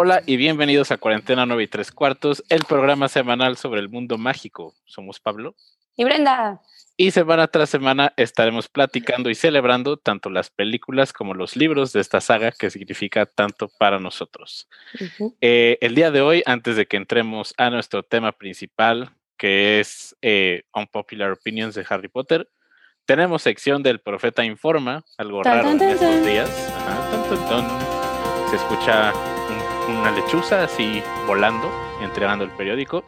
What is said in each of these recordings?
Hola y bienvenidos a Cuarentena 9 y 3 cuartos, el programa semanal sobre el mundo mágico. Somos Pablo. Y Brenda. Y semana tras semana estaremos platicando y celebrando tanto las películas como los libros de esta saga que significa tanto para nosotros. Eh, el día de hoy, antes de que entremos a nuestro tema principal, que es eh, Unpopular Opinions de Harry Potter, tenemos sección del Profeta Informa, algo raro en estos días. Se escucha una lechuza así volando, entregando el periódico.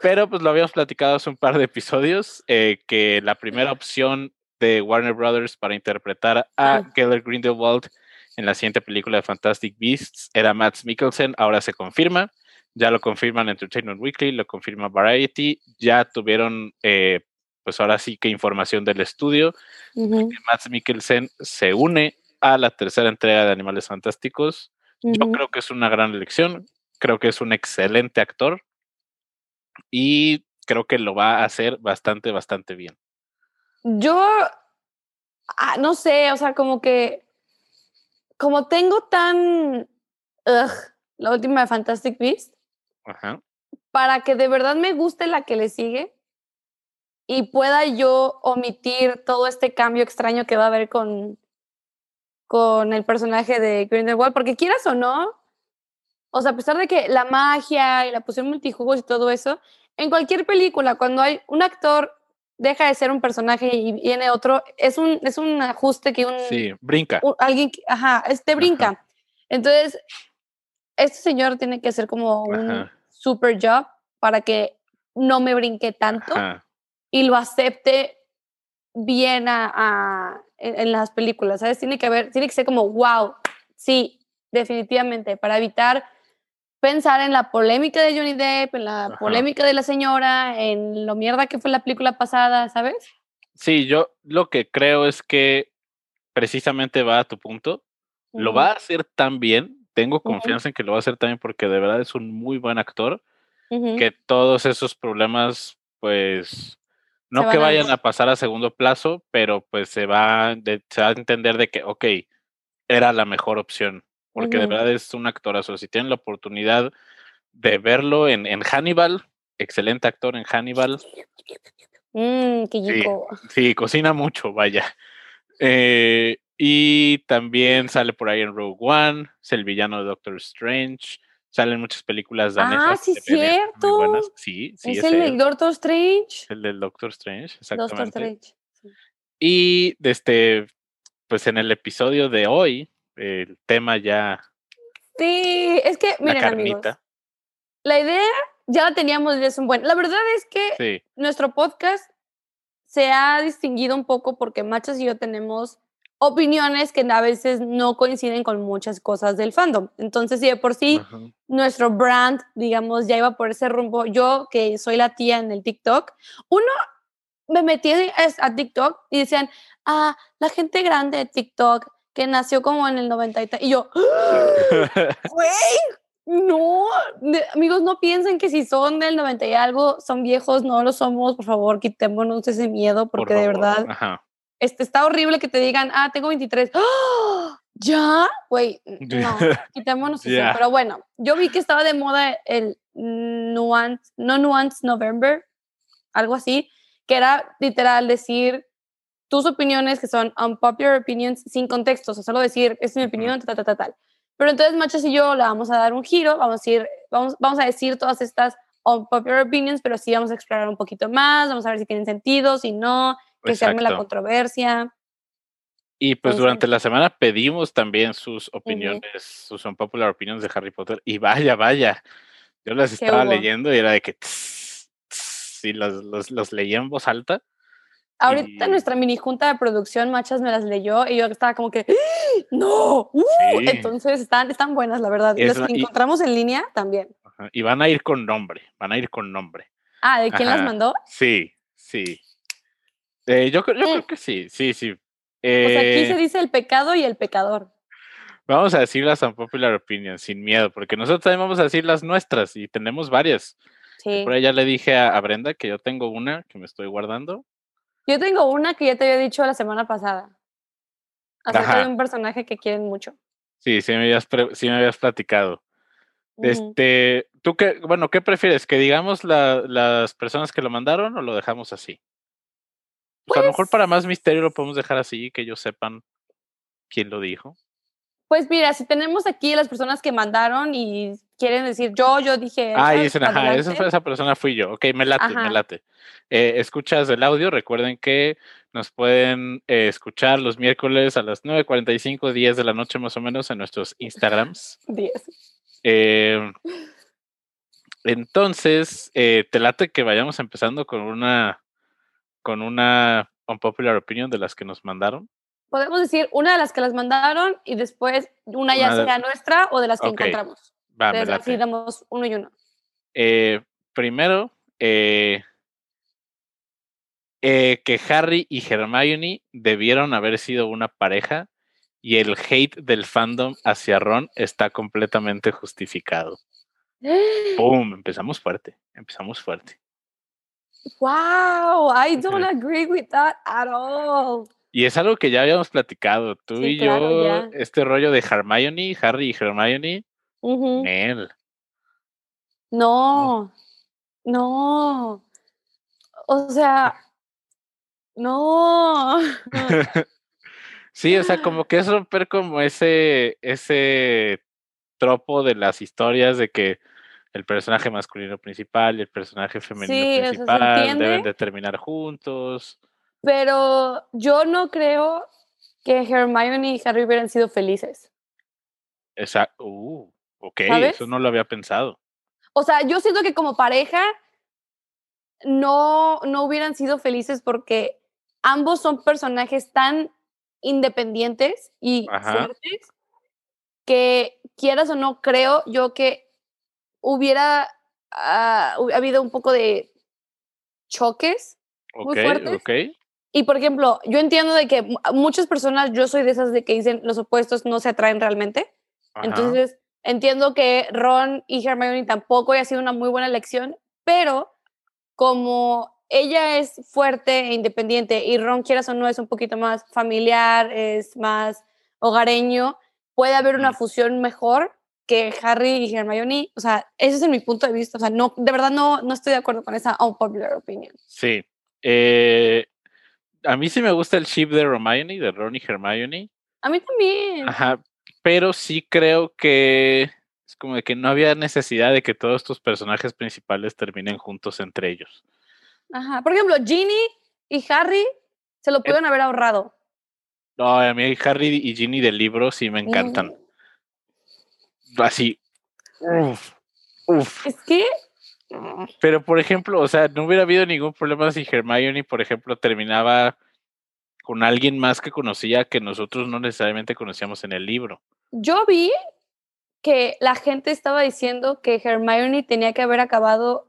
Pero pues lo habíamos platicado hace un par de episodios, eh, que la primera opción de Warner Brothers para interpretar a ah. Keller Grindelwald en la siguiente película de Fantastic Beasts era Matt Mikkelsen, ahora se confirma, ya lo confirman Entertainment Weekly, lo confirma Variety, ya tuvieron eh, pues ahora sí que información del estudio, Matt Mikkelsen se une a la tercera entrega de Animales Fantásticos, yo creo que es una gran elección, creo que es un excelente actor y creo que lo va a hacer bastante, bastante bien. Yo, ah, no sé, o sea, como que, como tengo tan, la última de Fantastic Beast, para que de verdad me guste la que le sigue y pueda yo omitir todo este cambio extraño que va a haber con, con el personaje de Grindelwald, porque quieras o no, o sea, a pesar de que la magia y la posición multijugos y todo eso, en cualquier película, cuando hay un actor deja de ser un personaje y viene otro, es un, es un ajuste que un... Sí, brinca. alguien, ajá, este brinca. Entonces, este señor tiene que hacer como un super job para que no me brinque tanto y lo acepte bien a, en, las películas, ¿sabes? Tiene que haber, tiene que ser como, wow, sí, definitivamente, para evitar pensar en la polémica de Johnny Depp, en la polémica de la señora, en lo mierda que fue la película pasada, ¿sabes? Sí, yo lo que creo es que precisamente va a tu punto, lo va a hacer tan bien, tengo confianza en que lo va a hacer también porque de verdad es un muy buen actor, que todos esos problemas, pues, no que vayan a... pasar a segundo plazo, pero pues se va, se va a entender de que, ok, era la mejor opción, porque de verdad es un actorazo. Si tienen la oportunidad de verlo en, en Hannibal, excelente actor en Hannibal. Qué sí, sí, cocina mucho, vaya. Eh, y también sale por ahí en Rogue One, es el villano de Doctor Strange. Salen muchas películas danesas. Ah, sí, cierto. Sí, sí. Es, el del Doctor Strange. El del Doctor Strange, exactamente. Doctor Strange. Y este, pues en el episodio de hoy, el tema ya. Sí, es que, miren, amigos. La idea ya la teníamos desde un buen. La verdad es que nuestro podcast se ha distinguido un poco porque Machas y yo tenemos opiniones que a veces no coinciden con muchas cosas del fandom. Entonces, si de por sí nuestro brand, digamos, ya iba por ese rumbo, yo que soy la tía en el TikTok, uno me metí a TikTok y decían, ah, la gente grande de TikTok que nació como en el 90 y. Y yo, güey, no, amigos, no piensen que si son del 90 y algo, son viejos, no lo somos, por favor, quitémonos ese miedo, porque de verdad, este, está horrible que te digan, ah, tengo 23. ¡Ah! ¿Ya? Güey, no, quitémonos eso. Pero bueno, yo vi que estaba de moda el nuance, no nuance November, algo así, que era literal decir tus opiniones que son unpopular opinions sin contexto, o sea, solo decir, es mi opinión, tal, tal, tal, tal. Pero entonces Machas y yo le vamos a dar un giro, vamos a decir, vamos, vamos a decir todas estas unpopular opinions, pero sí vamos a explorar un poquito más, vamos a ver si tienen sentido, si no, que se arme la controversia. Y pues durante la semana pedimos también sus opiniones, sus son popular opiniones de Harry Potter. Y vaya, vaya. Yo las estaba leyendo y era de que si los, los, los leía en voz alta. Ahorita nuestra mini junta de producción, Machas me las leyó y yo estaba como que, ¡Ah! ¡no! Uh", entonces están, están buenas, la verdad. Las que encontramos en línea también. Y van a ir con nombre, van a ir con nombre. Ah, ¿de quién las mandó? Sí, sí. Eh, yo, creo mm. que sí, sí, sí. sea, aquí se eh dice el pecado y el pecador. Vamos a decir las unpopular opinions sin miedo, porque nosotros también vamos a decir las nuestras y tenemos varias. Sí. Por ahí ya le dije a, Brenda que yo tengo una que me estoy guardando. Yo tengo una que ya te había dicho la semana pasada. Acerca de un personaje que quieren mucho. Sí, sí me habías, sí me habías platicado. Este, ¿tú qué, bueno, qué prefieres? ¿Que digamos las personas que lo mandaron o lo dejamos así? Pues a lo mejor para pues más misterio lo podemos dejar así, que ellos sepan quién lo dijo. Pues mira, si tenemos aquí las personas que mandaron y quieren decir yo, yo dije. Ah, dicen, ajá, esa, fue, esa persona fui yo. Ok, me late, me late. Eh, escuchas el audio, recuerden que nos pueden eh, escuchar los miércoles a las 9.45, 10 de la noche más o menos en nuestros Instagrams. 10. Eh, entonces, te late que vayamos empezando con una, con una unpopular opinion de las que nos mandaron. Podemos decir una de las que las mandaron y después una ya sea nuestra o de las que encontramos. Va, así damos uno y uno. Eh, primero, que Harry y Hermione debieron haber sido una pareja y el hate del fandom hacia Ron está completamente justificado. ¡Pum! Empezamos fuerte, empezamos fuerte. Wow, I don't agree with that at all. Y es algo que ya habíamos platicado, tú y yo, este rollo de Hermione, Harry y Hermione, él. No, no. O sea, no. Sí, o sea, como que es romper como ese, ese tropo de las historias de que el personaje masculino principal y el personaje femenino principal deben de terminar juntos. Pero yo no creo que Hermione y Harry hubieran sido felices. Exacto. Uh, ok, eso no lo había pensado. O sea, yo siento que como pareja no, no hubieran sido felices porque ambos son personajes tan independientes y fuertes que quieras o no, creo yo que hubiera ah, habido un poco de choques muy fuertes. Y por ejemplo, yo entiendo de que muchas personas, yo soy de esas de que dicen los opuestos no se atraen realmente. Entonces, entiendo que Ron y Hermione tampoco haya sido una muy buena elección, pero como ella es fuerte e independiente y Ron, quieras o no, es un poquito más familiar, es más hogareño, puede haber una fusión mejor que Harry y Hermione. O sea, ese es mi punto de vista. O sea, no, de verdad no, no estoy de acuerdo con esa unpopular opinion. Sí. Eh, a mí sí me gusta el ship de Hermione, de Ron y Hermione. A mí también. Ajá, pero sí creo que es como de que no había necesidad de que todos estos personajes principales terminen juntos entre ellos. Ajá. Por ejemplo, Ginny y Harry se lo eh pueden haber ahorrado. No, a mí Harry y Ginny del libro sí me encantan. Mm. Así. Uf, uf. Es que. Pero, por ejemplo, o sea, no hubiera habido ningún problema si Hermione, por ejemplo, terminaba con alguien más que conocía que nosotros no necesariamente conocíamos en el libro. Yo vi que la gente estaba diciendo que Hermione tenía que haber acabado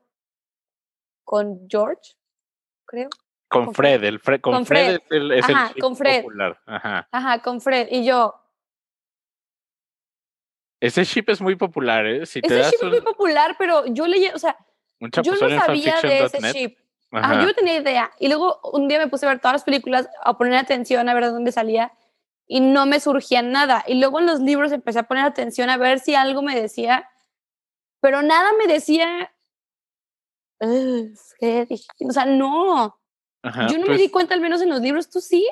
con George, creo. Con, Fred, el con, Fred, es el, es Ajá, con Fred. popular. Ajá. Ajá, con Fred. Y yo. Ese ship es muy popular, ¿eh? Si ese ship es muy popular, pero yo leí, o sea, yo no sabía de ese ship. Ajá. yo no tenía idea. Y luego un día me puse a ver todas las películas, a poner atención a ver de dónde salía y no me surgía nada. Y luego en los libros empecé a poner atención a ver si algo me decía, pero nada me decía o sea, no. Yo no me di pues cuenta, al menos en los libros, ¿tú sí?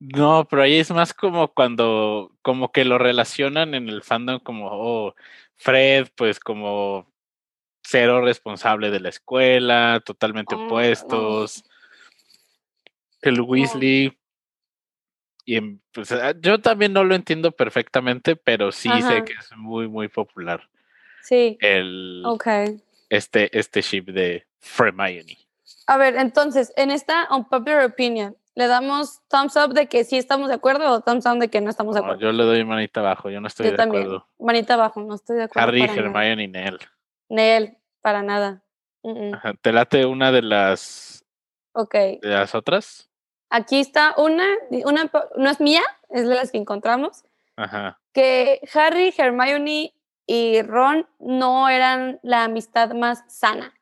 No, pero ahí es más como cuando, como que lo relacionan en el fandom como, oh, Fred, pues como cero responsable de la escuela, totalmente ah, opuestos. El Weasley. Y pues, ah, yo también no lo entiendo perfectamente, pero sí sé que es muy, muy popular. Sí. El, ok este, este ship de Hermione. A ver, entonces, en esta unpopular opinion, ¿le damos thumbs up de que sí estamos de acuerdo o thumbs down de que no estamos de acuerdo? yo le doy manita abajo, yo no estoy de acuerdo. Manita abajo, no estoy de acuerdo. Harry, Hermione y Nell. Nell, para nada. ¿Te late una de las. Ok. ¿De las otras? Aquí está una, una, no es mía, es de las que encontramos. Ajá. Que Harry, Hermione y Ron no eran la amistad más sana,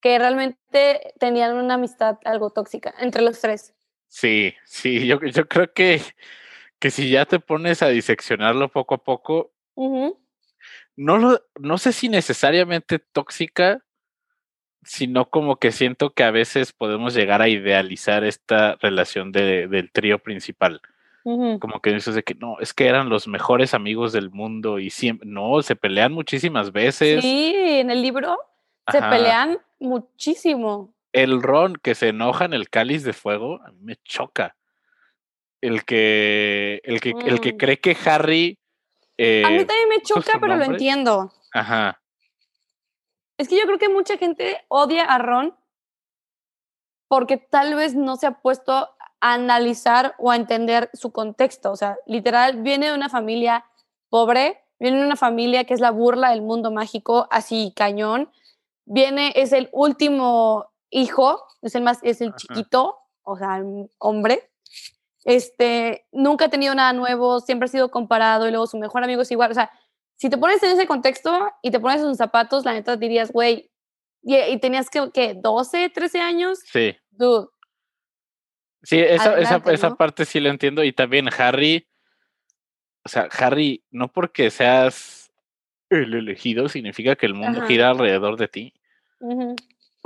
que realmente tenían una amistad algo tóxica entre los tres. Sí, sí, yo, yo creo que, que si ya te pones a diseccionarlo poco a poco, no, lo, no sé si necesariamente tóxica, sino como que siento que a veces podemos llegar a idealizar esta relación del trío principal. Como que dices de que no, es que eran los mejores amigos del mundo y siempre, no, se pelean muchísimas veces. Sí, en el libro se pelean muchísimo. El Ron que se enoja en el cáliz de fuego, a mí me choca. El que, el que, el que mm. cree que Harry. a mí eh, también me choca, pero lo entiendo. Ajá. Es que yo creo que mucha gente odia a Ron porque tal vez no se ha puesto a analizar o a entender su contexto. O sea, literal, viene de una familia pobre, viene de una familia que es la burla del mundo mágico, así cañón. Viene, es el último hijo, es el más, es el chiquito, o sea, hombre. Este, nunca ha tenido nada nuevo, siempre ha sido comparado y luego su mejor amigo es igual. O sea, si te pones en ese contexto y te pones en sus zapatos, la neta dirías, güey, y, tenías que, ¿qué? ¿12, 13 años? Sí. Dude. Sí, esa, esa, esa parte sí la entiendo. Y también Harry, o sea, Harry, no porque seas el elegido significa que el mundo gira alrededor de ti.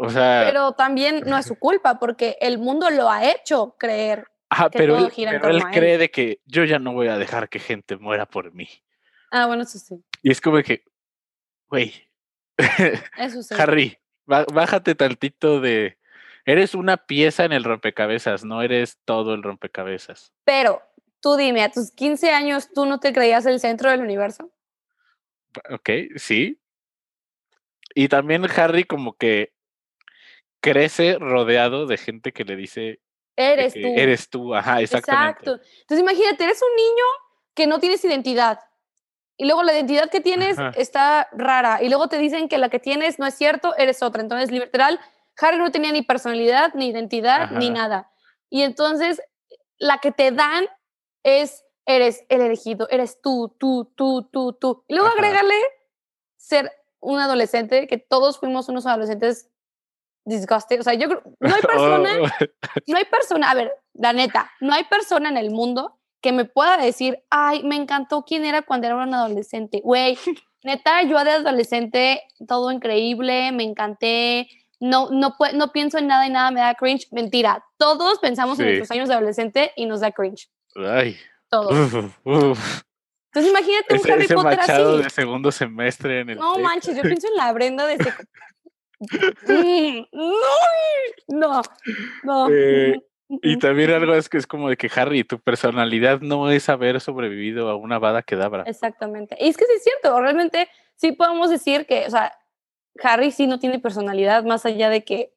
O sea. Pero también no es su culpa, porque el mundo lo ha hecho creer. Pero, él, pero él cree de que yo ya no voy a dejar que gente muera por mí. Ah, bueno, eso sí. Y es como que, güey, eso sí. Harry, bájate tantito de... Eres una pieza en el rompecabezas, no eres todo el rompecabezas. Pero, tú dime, a tus 15 años, ¿tú no te creías el centro del universo? Ok, sí. Y también Harry como que crece rodeado de gente que le dice... Eres tú. Eres tú, ajá, exactamente. Exacto. Entonces imagínate, eres un niño que no tienes identidad y luego la identidad que tienes está rara y luego te dicen que la que tienes no es cierto, eres otra. Entonces, literal, Harry no tenía ni personalidad, ni identidad, ni nada. Y entonces, la que te dan es, eres el elegido, eres tú, tú, tú, tú, tú. Y luego agregarle ser un adolescente, que todos fuimos unos adolescentes disgusting. O sea, yo creo, no hay persona, no hay persona, a ver, la neta, no hay persona en el mundo que me pueda decir, ay, me encantó quién era cuando era un adolescente. Güey, neta, yo de adolescente, todo increíble, me encanté, no, no, no pienso en nada y nada me da cringe. Mentira, todos pensamos en nuestros años de adolescente y nos da cringe. Ay. Todos. Entonces imagínate un Harry Potter así. de segundo semestre en el No manches, yo pienso en la Brenda de ese... no, no, no. Eh, y también algo es que es como de que Harry, tu personalidad no es haber sobrevivido a una bada que dabra. Exactamente. Y es que sí es cierto, realmente sí podemos decir que, o sea, Harry sí no tiene personalidad más allá de que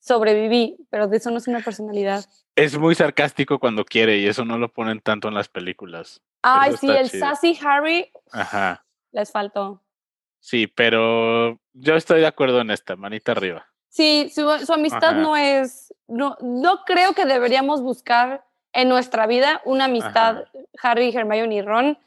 sobreviví, pero de eso no es una personalidad. Es muy sarcástico cuando quiere y eso no lo ponen tanto en las películas. Ay, sí, el sassy Harry. Ajá. Les faltó. Sí, pero yo estoy de acuerdo en esta, manita arriba. Sí, su, amistad no es, no, no creo que deberíamos buscar en nuestra vida una amistad Harry, Hermione y Ron.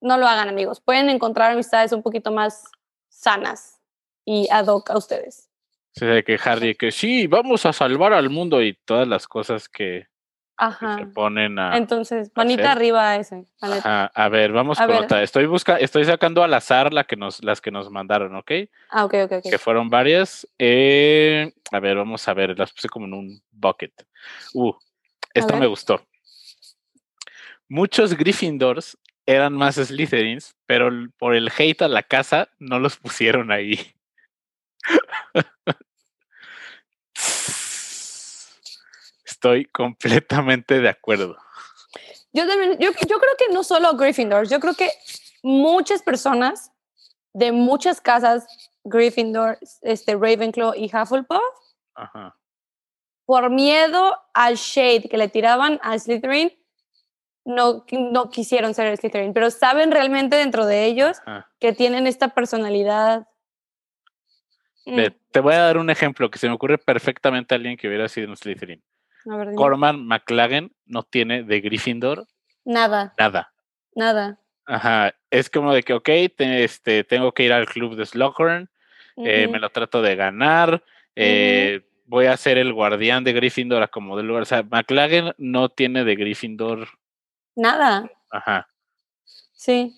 No lo hagan, amigos. Pueden encontrar amistades un poquito más sanas y ad hoc a ustedes. Sí, de que Harry, que sí, vamos a salvar al mundo y todas las cosas que, Ajá. se ponen a. Entonces, manita arriba a ese. A ver, vamos con otra. Estoy busca, estoy sacando al azar la que nos, las que nos mandaron, ¿ok? Ah, ok, ok, Que fueron varias. Eh, a ver, vamos a ver, las puse como en un bucket. Uh, esta me gustó. Muchos Gryffindors eran más Slytherins, pero por el hate a la casa no los pusieron ahí. Estoy completamente de acuerdo. Yo, también, yo, yo creo que no solo Gryffindor, yo creo que muchas personas de muchas casas, Gryffindor, este, Ravenclaw y Hufflepuff, por miedo al shade que le tiraban a Slytherin, no, no quisieron ser Slytherin, pero saben realmente dentro de ellos que tienen esta personalidad. Mm. Te voy a dar un ejemplo que se me ocurre perfectamente a alguien que hubiera sido un Slytherin. Corman McLagan no tiene de Gryffindor nada. Nada. Nada. Ajá. Es como de que, ok, este, tengo que ir al club de Slughorn, eh, me lo trato de ganar, eh, voy a ser el guardián de Gryffindor a como del lugar. O sea, McLagan no tiene de Gryffindor nada. Ajá. Sí.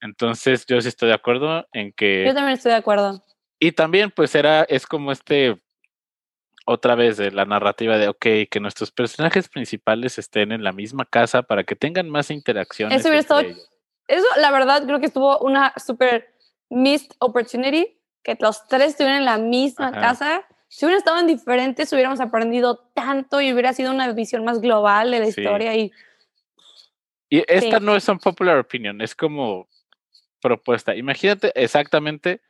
Entonces, yo sí estoy de acuerdo en que. Yo también estoy de acuerdo. Y también, pues, era, es como este. Otra vez de la narrativa de, ok, que nuestros personajes principales estén en la misma casa para que tengan más interacciones. Eso hubiera estado. Eso, la verdad, creo que estuvo una super missed opportunity que los tres estuvieran en la misma casa. Si hubieran estado en diferentes, hubiéramos aprendido tanto y hubiera sido una visión más global de la historia. Y, y esta no es un popular opinion, es como propuesta. Imagínate exactamente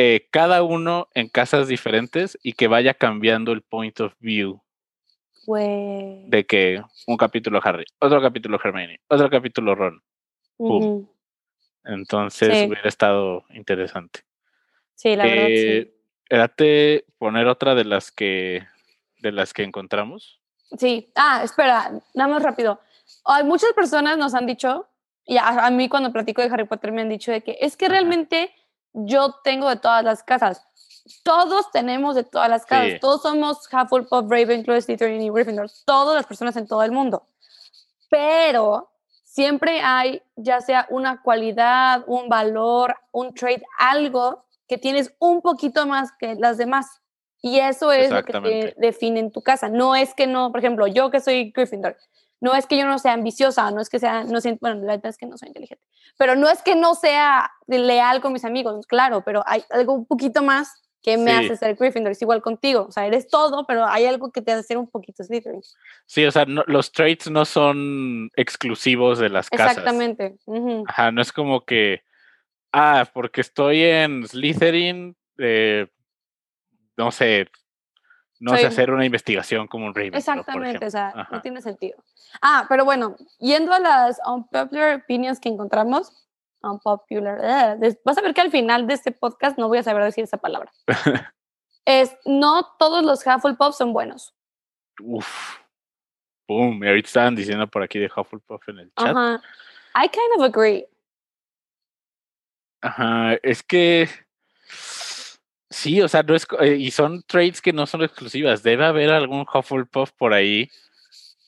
eh, cada uno en casas diferentes y que vaya cambiando el point of view. De que un capítulo Harry, otro capítulo Hermione, otro capítulo Ron. Entonces hubiera estado interesante. Sí, la verdad, sí. Eh, poner otra de las que de las que encontramos. Sí. Ah, espera, nada más rápido. Hay muchas personas nos han dicho, y a, mí cuando platico de Harry Potter me han dicho de que es que realmente yo tengo de todas las casas. Todos tenemos de todas las casas. Todos somos Hufflepuff, Ravenclaw, Slytherin y Gryffindor. Todas las personas en todo el mundo. Pero siempre hay ya sea una cualidad, un valor, un trait, algo que tienes un poquito más que las demás. Y eso es lo que te define en tu casa. No es que no, por ejemplo, yo que soy Gryffindor, no es que yo no sea ambiciosa, no es que sea, no bueno, la verdad es que no soy inteligente, pero no es que no sea leal con mis amigos, claro, pero hay algo un poquito más que me hace ser Gryffindor, es igual contigo, o sea, eres todo, pero hay algo que te hace ser un poquito Slytherin. Sí, o sea, los traits no son exclusivos de las casas. Exactamente. Ajá, no es como que ah, porque estoy en Slytherin, eh, no sé, no sé hacer una investigación como un Ravenclaw, Exactamente, o sea, no tiene sentido. Ah, pero bueno, yendo a las unpopular opinions que encontramos, unpopular, eh, vas a ver que al final de este podcast no voy a saber decir esa palabra. es, no todos los Hufflepuff son buenos. Uf, boom, ahorita estaban diciendo por aquí de Hufflepuff en el chat. Ajá. I kind of agree. Ajá, es que sí, o sea, no es, eh, y son trades que no son exclusivas. Debe haber algún Hufflepuff por ahí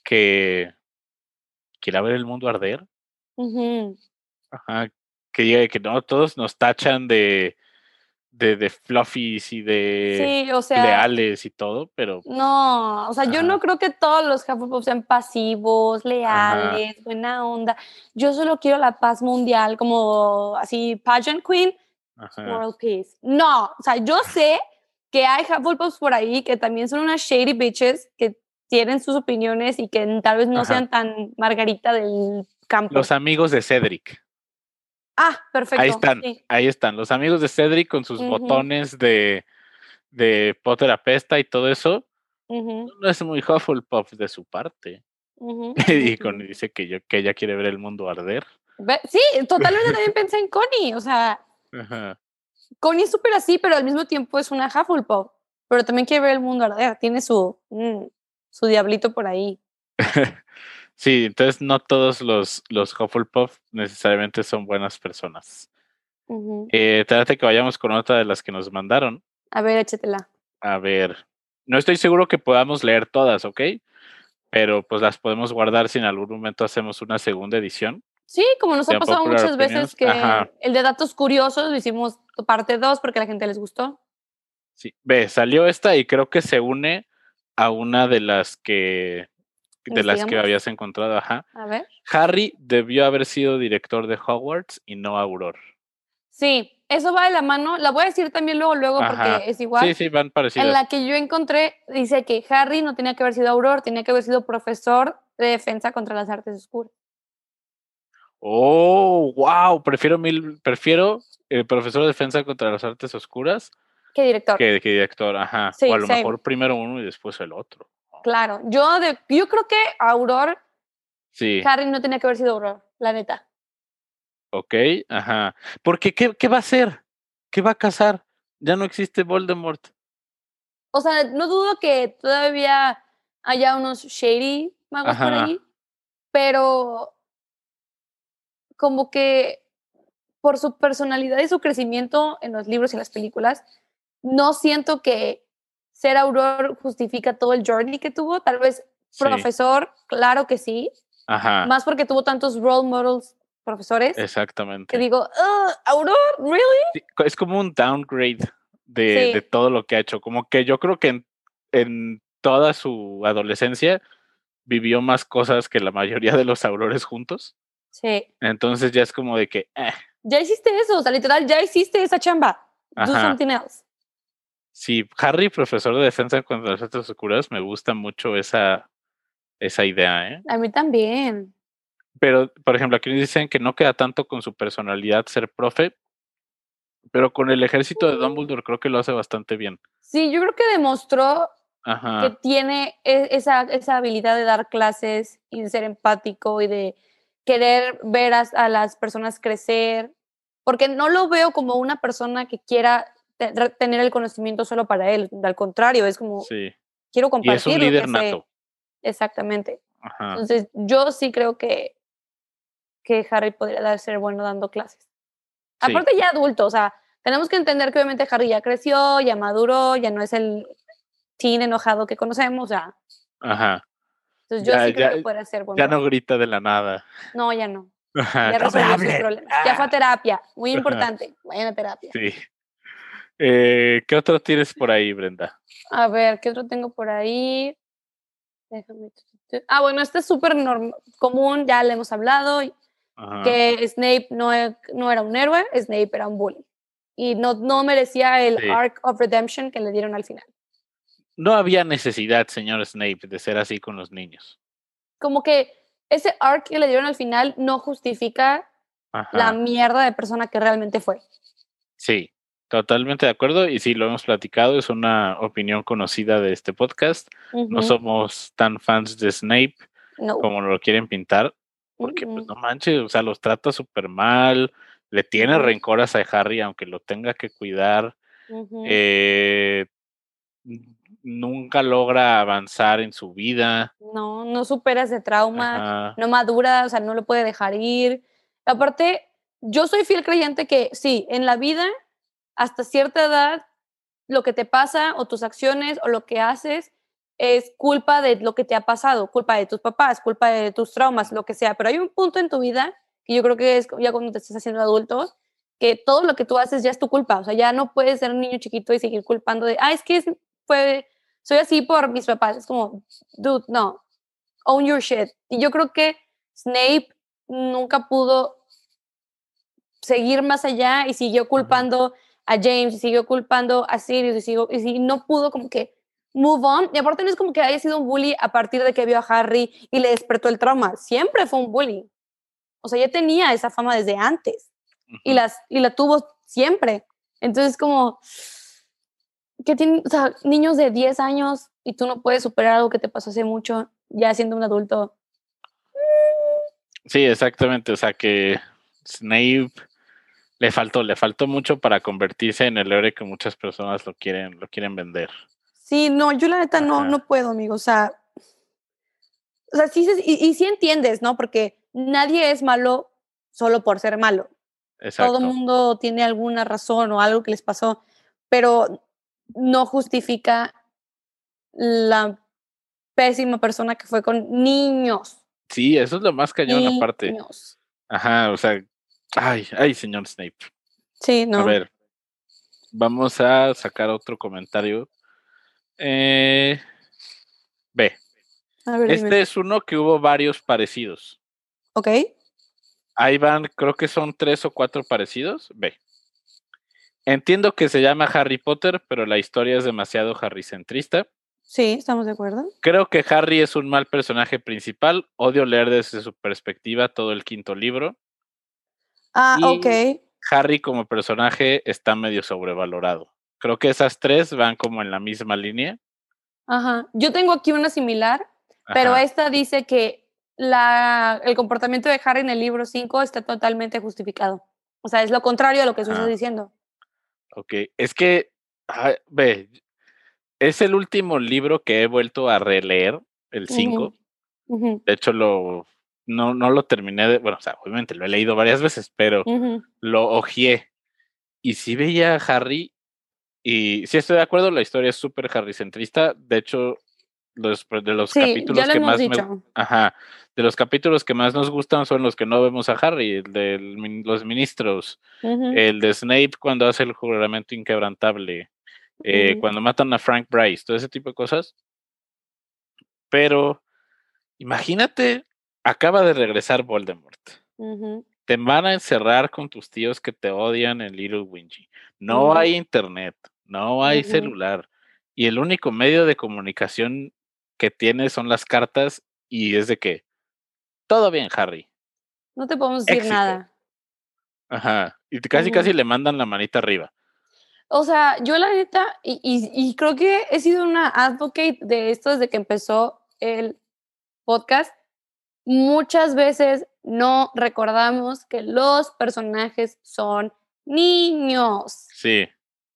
que quiera ver el mundo arder. Ajá, que diga que no, todos nos tachan de, de, de fluffies y de leales y todo, pero... No, o sea, yo no creo que todos los Hufflepuff sean pasivos, leales, buena onda. Yo solo quiero la paz mundial, como así, pageant queen, world peace. No, o sea, yo sé que hay Hufflepuffs por ahí que también son unas shady bitches que tienen sus opiniones y que tal vez no sean tan margarita del campo. Los amigos de Cedric. Ah, perfecto. Ahí están, ahí están. Los amigos de Cedric con sus botones de, de Potter apesta y todo eso. No es muy Hufflepuff de su parte. y dice que, yo, que ella quiere ver el mundo arder. Sí, totalmente también pensé en Connie. O sea, Connie es súper así, pero al mismo tiempo es una Hufflepuff. Pero también quiere ver el mundo arder. Tiene su, mm, su diablito por ahí. Sí, entonces no todos los, los Hufflepuff necesariamente son buenas personas. eh, trate que vayamos con otra de las que nos mandaron. A ver, échatela. A ver, no estoy seguro que podamos leer todas, ¿ok? Pero pues las podemos guardar si en algún momento hacemos una segunda edición. Sí, como nos ha pasado muchas veces que el de datos curiosos lo hicimos parte 2 porque a la gente les gustó. Sí, ve, salió esta y creo que se une a una de las que de las que habías encontrado, ajá. A ver. Harry debió haber sido director de Hogwarts y no Auror. Sí, eso va de la mano. La voy a decir también luego, luego, porque es igual. Sí, sí, van parecidas. En la que yo encontré, dice que Harry no tenía que haber sido Auror, tenía que haber sido profesor de defensa contra las artes oscuras. Oh, wow, prefiero mil, prefiero el profesor de defensa contra las artes oscuras. Que director. Que, director, ajá. o a lo mejor primero uno y después el otro. Claro, yo, de, yo creo que Auror, sí. Harry no tenía que haber sido Auror, la neta. Ok, ajá. Porque, ¿qué, ¿qué va a hacer? ¿Qué va a casar? Ya no existe Voldemort. O sea, no dudo que todavía haya unos shady magos por ahí, pero como que por su personalidad y su crecimiento en los libros y las películas, no siento que ser Auror justifica todo el journey que tuvo. Tal vez profesor, claro que sí. Más porque tuvo tantos role models profesores. Exactamente. Que digo, Aurora, ¿really? es como un downgrade de, todo lo que ha hecho. Como que yo creo que en, toda su adolescencia vivió más cosas que la mayoría de los aurores juntos. Sí. Entonces ya es como de que. Eh. Ya hiciste eso, o sea, literal, ya hiciste esa chamba. Do something else. Sí, Harry, profesor de defensa contra las artes oscuras, me gusta mucho esa, esa idea, ¿eh? A mí también. Pero, por ejemplo, aquí dicen que no queda tanto con su personalidad ser profe, pero con el ejército de Dumbledore creo que lo hace bastante bien. Sí, yo creo que demostró que tiene e, esa, esa habilidad de dar clases y de ser empático y de querer ver a, las personas crecer, porque no lo veo como una persona que quiera tener el conocimiento solo para él, al contrario, es como, quiero compartir. Y es un líder nato. Exactamente. Entonces, yo sí creo que, que Harry podría ser bueno dando clases. Aparte ya adulto, o sea, tenemos que entender que obviamente Harry ya creció, ya maduró, ya no es el teen enojado que conocemos, ya. Ajá. Entonces yo sí creo que puede ser bueno. Ya no grita de la nada. No, ya no. Ya resolvió sus problemas. Ya fue a terapia, muy importante. Vayan a terapia. Sí. Eh, ¿Qué otro tienes por ahí, Brenda? A ver, ¿qué otro tengo por ahí? Déjame. Ah, bueno, este es súper común, ya le hemos hablado, que Snape no, e, no era un héroe, Snape era un bully. Y no, no merecía el arc of redemption que le dieron al final. No había necesidad, señor Snape, de ser así con los niños. Como que ese arc que le dieron al final no justifica la mierda de persona que realmente fue. Sí, Totalmente de acuerdo y sí, lo hemos platicado, es una opinión conocida de este podcast. No somos tan fans de Snape como lo quieren pintar, porque pues no manches, o sea, los trata súper mal, le tiene rencoras a Harry aunque lo tenga que cuidar, eh, nunca logra avanzar en su vida. No, no supera ese trauma, no madura, o sea, no lo puede dejar ir. Aparte, yo soy fiel creyente que sí, en la vida hasta cierta edad lo que te pasa o tus acciones o lo que haces es culpa de lo que te ha pasado, culpa de tus papás, culpa de tus traumas, lo que sea. Pero hay un punto en tu vida que yo creo que es ya cuando te estás haciendo adulto, que todo lo que tú haces ya es tu culpa. O sea, ya no puedes ser un niño chiquito y seguir culpando de, ah, es que fue, soy así por mis papás. Es como, dude, no, own your shit. Y yo creo que Snape nunca pudo seguir más allá y siguió culpando a James y siguió culpando a Sirius y, siguió, y no pudo como que move on. Y aparte no es como que haya sido un bully a partir de que vio a Harry y le despertó el trauma. Siempre fue un bully. O sea, ya tenía esa fama desde antes y, las, y la tuvo siempre. Entonces, como que tiene, o sea, niños de 10 años y tú no puedes superar algo que te pasó hace mucho, ya siendo un adulto. Sí, exactamente. O sea, que Snape le faltó, le faltó mucho para convertirse en el héroe que muchas personas lo quieren, lo quieren vender. Sí, no, yo la neta no, no puedo, amigo. O sea, o sea, sí, y, y sí entiendes, ¿no? Porque nadie es malo solo por ser malo. Exacto. Todo el mundo tiene alguna razón o algo que les pasó, pero no justifica la pésima persona que fue con niños. Sí, eso es lo más cañón aparte. Ajá, o sea, Ay, ay, señor Snape. Sí, no. A ver, vamos a sacar otro comentario. Eh, B. este es uno que hubo varios parecidos. Ok. Ahí van, creo que son tres o cuatro parecidos. B. Entiendo que se llama Harry Potter, pero la historia es demasiado harrycentrista. Sí, estamos de acuerdo. Creo que Harry es un mal personaje principal. Odio leer desde su perspectiva todo el quinto libro. Ah, ok. Harry como personaje está medio sobrevalorado. Creo que esas tres van como en la misma línea. Ajá. Yo tengo aquí una similar, pero esta dice que la, el comportamiento de Harry en el libro 5 está totalmente justificado. O sea, es lo contrario a lo que tú estás diciendo. Ok, es que, ve, es el último libro que he vuelto a releer, el 5. De hecho, lo no, no lo terminé de, bueno, o sea, obviamente lo he leído varias veces, pero lo ojeé. Y sí veía a Harry, y sí estoy de acuerdo, la historia es súper Harry centrista. De hecho, los, de los capítulos que más ajá, de los capítulos que más nos gustan son los que no vemos a Harry, el de los ministros, el de Snape cuando hace el juramento inquebrantable, eh, cuando matan a Frank Bryce, todo ese tipo de cosas. Pero imagínate, acaba de regresar Voldemort. Te van a encerrar con tus tíos que te odian en Little Wingy. No hay internet, no hay celular. Y el único medio de comunicación que tiene son las cartas y es de que todo bien, Harry. No te podemos decir nada. Ajá. Y casi, casi le mandan la manita arriba. O sea, yo la neta, y, y, creo que he sido una advocate de esto desde que empezó el podcast. Muchas veces no recordamos que los personajes son niños. Sí.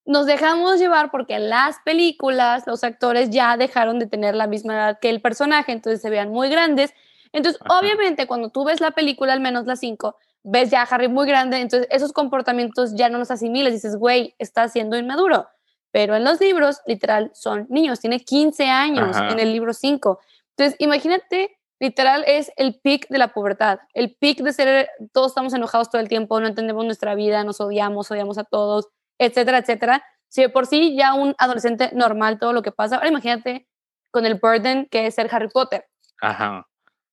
Nos dejamos llevar porque en las películas los actores ya dejaron de tener la misma edad que el personaje, entonces se vean muy grandes. Entonces, obviamente, cuando tú ves la película, al menos las cinco, ves ya a Harry muy grande, entonces esos comportamientos ya no los asimilas, dices, güey, está siendo inmaduro. Pero en los libros, literal, son niños, tiene 15 años en el libro 5. Entonces, imagínate, literal, es el pic de la pubertad, el pic de ser, todos estamos enojados todo el tiempo, no entendemos nuestra vida, nos odiamos, odiamos a todos, etcétera, etcétera. Si de por sí ya un adolescente normal todo lo que pasa, ahora imagínate con el burden que es ser Harry Potter. Ajá.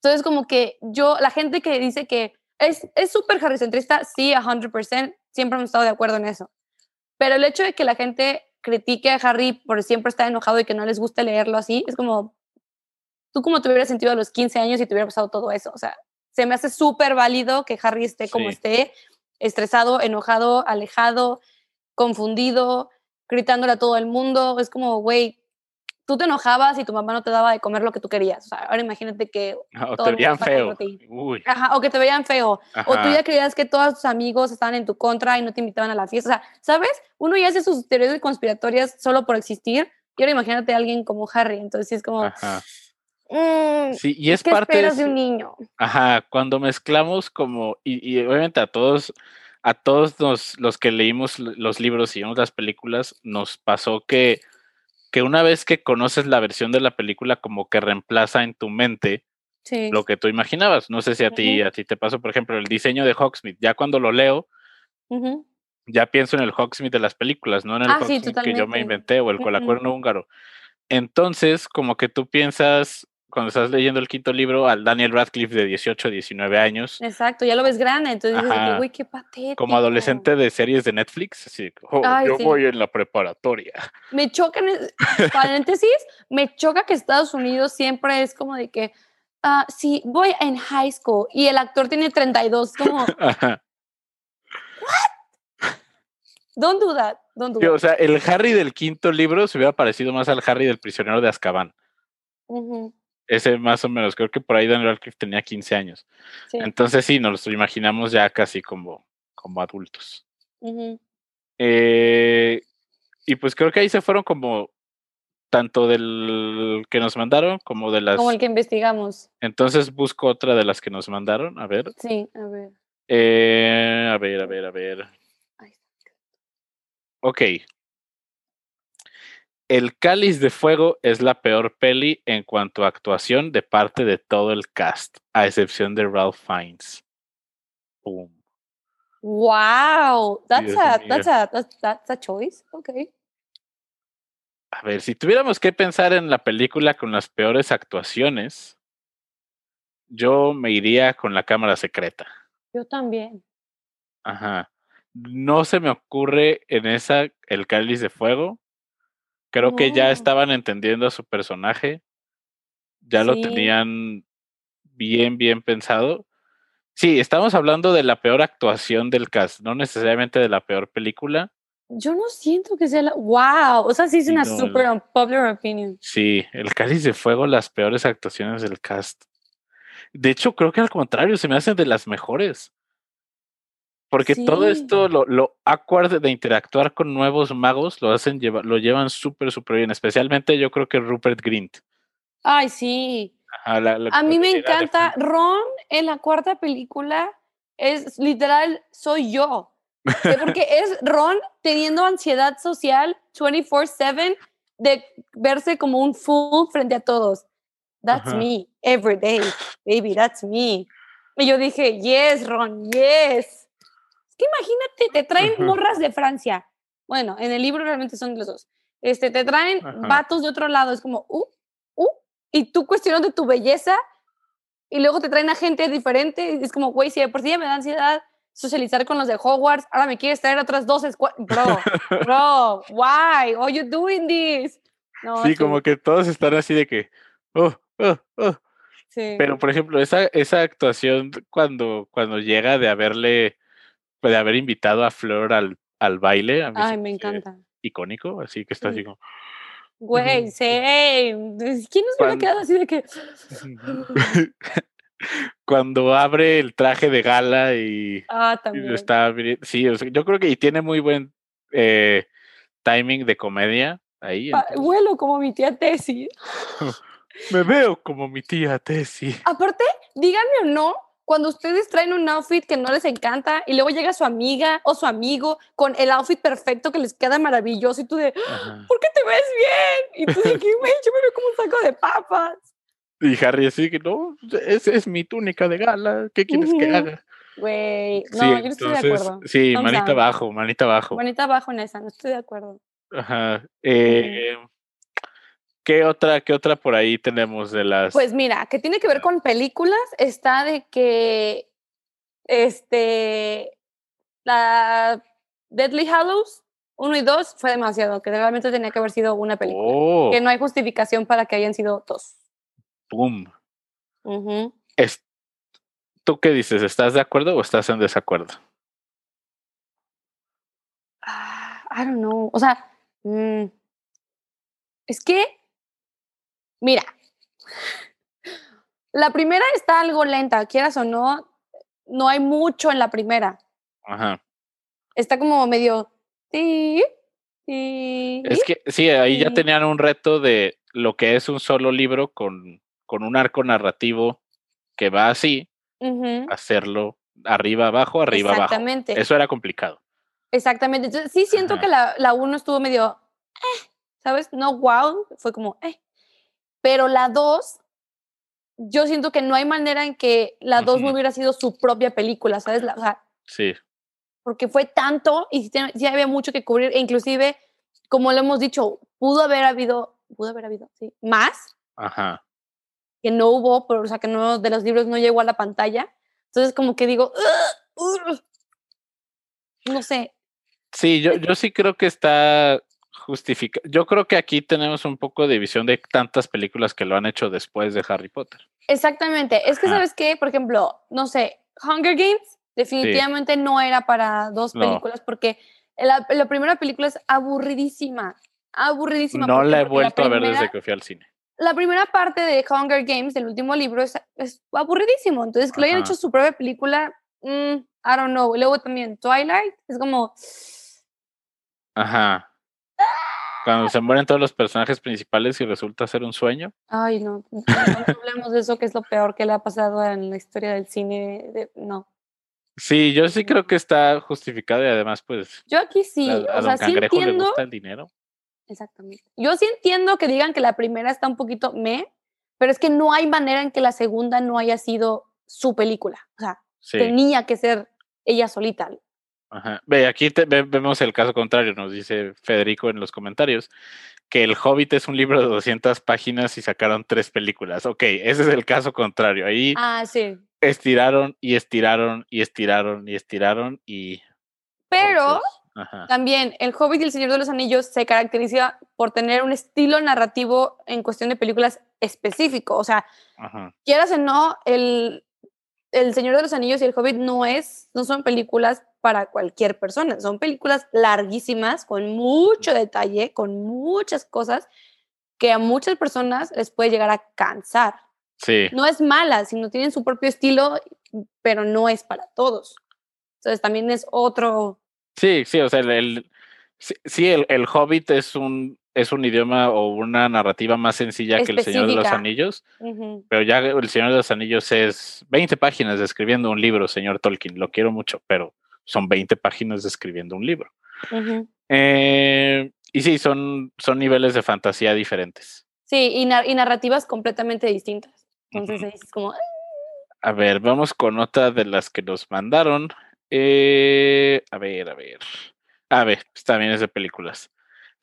Entonces, como que yo, la gente que dice que es súper harrycentrista, sí, 100%, siempre hemos estado de acuerdo en eso. Pero el hecho de que la gente critique a Harry por siempre estar enojado y que no les guste leerlo así, es como, tú como te hubieras sentido a los 15 años y te hubiera pasado todo eso. O sea, se me hace súper válido que Harry esté como esté, estresado, enojado, alejado, confundido, gritándole a todo el mundo. Es como, güey, tú te enojabas y tu mamá no te daba de comer lo que tú querías. O sea, ahora imagínate que... O te veían feo. Ajá, o que te veían feo. O tú ya creías que todos tus amigos estaban en tu contra y no te invitaban a la fiesta. O sea, ¿sabes? Uno ya hace sus teorías conspiratorias solo por existir. Y ahora imagínate a alguien como Harry. Entonces es como... Ajá. Mm, sí, y es ¿qué parte esperas de un niño. Ajá, cuando mezclamos como... Y, y obviamente a todos a todos los, los que leímos los libros y vimos las películas, nos pasó que que una vez que conoces la versión de la película, como que reemplaza en tu mente lo que tú imaginabas. No sé si a ti, a ti te pasó, por ejemplo, el diseño de Hogsmeade. Ya cuando lo leo, ya pienso en el Hogsmeade de las películas, no en el ah, que yo me inventé o el colacuerno húngaro. Entonces, como que tú piensas, cuando estás leyendo el quinto libro al Daniel Radcliffe de 18, 19 años. Exacto, ya lo ves grande, entonces dices, güey, qué patético. Como adolescente de series de Netflix, así, oh, yo voy en la preparatoria. Me choca, paréntesis, me choca que Estados Unidos siempre es como de que, ah, sí, voy en high school y el actor tiene 32, como... What? Don't do that. Don't do O sea, el Harry del quinto libro se hubiera parecido más al Harry del prisionero de Azkaban. Ese más o menos, creo que por ahí Daniel Radcliffe tenía 15 años. Entonces sí, nos lo imaginamos ya casi como, como adultos. Eh, y pues creo que ahí se fueron como tanto del que nos mandaron como de las... Como el que investigamos. Entonces busco otra de las que nos mandaron, a ver. Sí, a ver. Eh, a ver, a ver, a ver. Ok, el Cáliz de Fuego es la peor peli en cuanto a actuación de parte de todo el cast, a excepción de Ralph Fiennes. Boom. Wow, that's a, that's a, that's, a choice. Okay. A ver, si tuviéramos que pensar en la película con las peores actuaciones, yo me iría con la cámara secreta. Yo también. Ajá. No se me ocurre en esa el cáliz de fuego, Creo que ya estaban entendiendo a su personaje, ya lo tenían bien, bien pensado. Sí, estamos hablando de la peor actuación del cast, no necesariamente de la peor película. Yo no siento que sea la... ¡Wow! O sea, sí es una super unpopular opinion. Sí, el Cáliz de Fuego, las peores actuaciones del cast. De hecho, creo que al contrario, se me hacen de las mejores. Porque todo esto, lo, lo awkward de interactuar con nuevos magos, lo hacen lo llevan súper, súper bien. Especialmente yo creo que Rupert Grint. Ay, sí. a mí me encanta. Ron en la cuarta película es literal, soy yo. Porque es Ron teniendo ansiedad social 24/7 de verse como un fool frente a todos. That's me, every day, baby, that's me. Y yo dije, yes, Ron, yes. Que imagínate, te traen morras de Francia. Bueno, en el libro realmente son los dos. Este, te traen vatos de otro lado, es como, uh, uh, y tú cuestionando tu belleza, y luego te traen a gente diferente, y es como, güey, si de por sí me da ansiedad socializar con los de Hogwarts, ahora me quieres traer otras dos escuelas. Bro, bro, why? Are you doing this? sí, como que todos están así de que, oh, oh, oh. Sí. Pero, por ejemplo, esa, esa actuación cuando, cuando llega de haberle, de haber invitado a Flor al, al baile, a mí Ay, me encanta. Icónico, así que está así como. Güey, sí. ¿Quién nos hubiera quedado así de que.? cuando abre el traje de gala y, ah, también. está sí, yo creo que y tiene muy buen eh, timing de comedia ahí. Vuelo como mi tía Tessie. Me veo como mi tía Tessie. Aparte, díganme o no, cuando ustedes traen un outfit que no les encanta y luego llega su amiga o su amigo con el outfit perfecto que les queda maravilloso y tú de, ¿por qué te ves bien? Y tú de, yo me veo como un saco de papas. Y Harry así que no, es, es mi túnica de gala, ¿qué quieres que haga? Güey, no, yo no estoy de acuerdo. Sí, manita abajo, manita abajo. Manita abajo en esa, no estoy de acuerdo. Ajá. Eh, ¿Qué otra, ¿Qué otra por ahí tenemos de las? Pues mira, que tiene que ver con películas, está de que este la Deadly Hallows 1 y 2 fue demasiado, que realmente tenía que haber sido una película. Que oh. no hay justificación para que hayan sido dos. ¡Pum! ¿Tú qué dices? ¿Estás de acuerdo o estás en desacuerdo? Ah, I don't know. O sea, mm, es que, mira, la primera está algo lenta, quieras o no, no hay mucho en la primera. Ajá. Está como medio... Sí, sí. Es que sí, ahí ya tenían un reto de lo que es un solo libro con con un arco narrativo que va así, hacerlo arriba, abajo, arriba, Exactamente. abajo. Eso era complicado. Exactamente. Entonces, sí siento que la, la uno estuvo medio, eh, ¿sabes? No wow, fue como, eh. Pero la dos, yo siento que no hay manera en que la dos no hubiera sido su propia película, ¿sabes? o sea, sí. Porque fue tanto y sí, había mucho que cubrir. E inclusive, como lo hemos dicho, pudo haber habido, pudo haber habido, sí, más. Ajá que no hubo, pero, o sea, que no, de los libros no llegó a la pantalla. Entonces, como que digo, no sé. Sí, yo, yo sí creo que está justificado. Yo creo que aquí tenemos un poco de visión de tantas películas que lo han hecho después de Harry Potter. Exactamente. Es que, ¿sabes qué? Por ejemplo, no sé, Hunger Games definitivamente no era para dos películas porque la, la, primera película es aburridísima. Aburridísima. No la he vuelto a ver desde que fui al cine la primera parte de Hunger Games, del último libro, es, aburridísimo. Entonces, que lo hayan hecho su propia película, mm, I don't know. Luego también Twilight, es como... Ajá. Cuando se mueren todos los personajes principales y resulta ser un sueño. Ay, no, no, hablemos de eso, que es lo peor que le ha pasado en la historia del cine. no. Sí, yo sí creo que está justificado y además, pues. Yo aquí sí, o sea, sí entiendo. Le gusta el dinero. Exactamente. Yo sí entiendo que digan que la primera está un poquito me, pero es que no hay manera en que la segunda no haya sido su película. O sea, tenía que ser ella solita. Ajá. Ve, aquí vemos el caso contrario, nos dice Federico en los comentarios, que El Hobbit es un libro de 200 páginas y sacaron tres películas. Ok, ese es el caso contrario. Ahí ah, sí. estiraron y estiraron y estiraron y estiraron y... Pero... También, El Hobbit y El Señor de los Anillos se caracteriza por tener un estilo narrativo en cuestión de películas específico. O sea, quieras o no, el, el Señor de los Anillos y El Hobbit no, es, no son películas para cualquier persona. Son películas larguísimas, con mucho detalle, con muchas cosas que a muchas personas les puede llegar a cansar. Sí. No es mala, sino tienen su propio estilo, pero no es para todos. Entonces también es otro, Sí, sí, o sea, el, sí, el, el, Hobbit es un, es un idioma o una narrativa más sencilla que El Señor de los Anillos, pero ya El Señor de los Anillos es 20 páginas describiendo un libro, señor Tolkien, lo quiero mucho, pero son 20 páginas describiendo un libro. Eh, y sí, son, son niveles de fantasía diferentes. Sí, y, narrativas completamente distintas. Entonces es como... A ver, vamos con otra de las que nos mandaron. Eh, a ver, a ver. A ver, pues también es de películas.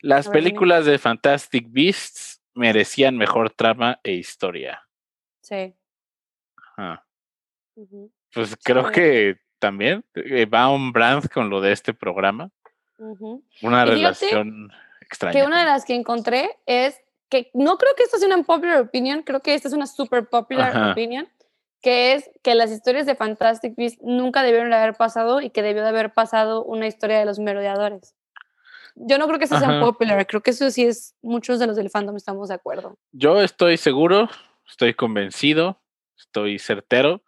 Las películas de Fantastic Beasts merecían mejor trama e historia. Sí. Pues creo que también eh, va un brand con lo de este programa. Una relación extraña. Que una de las que encontré es que no creo que esto sea una popular opinion, creo que esta es una super popular opinion, que es que las historias de Fantastic Beasts nunca debieron haber pasado y que debió de haber pasado una historia de los merodeadores. Yo no creo que eso sea popular, creo que eso sí es, muchos de los del fandom estamos de acuerdo. Yo estoy seguro, estoy convencido, estoy certero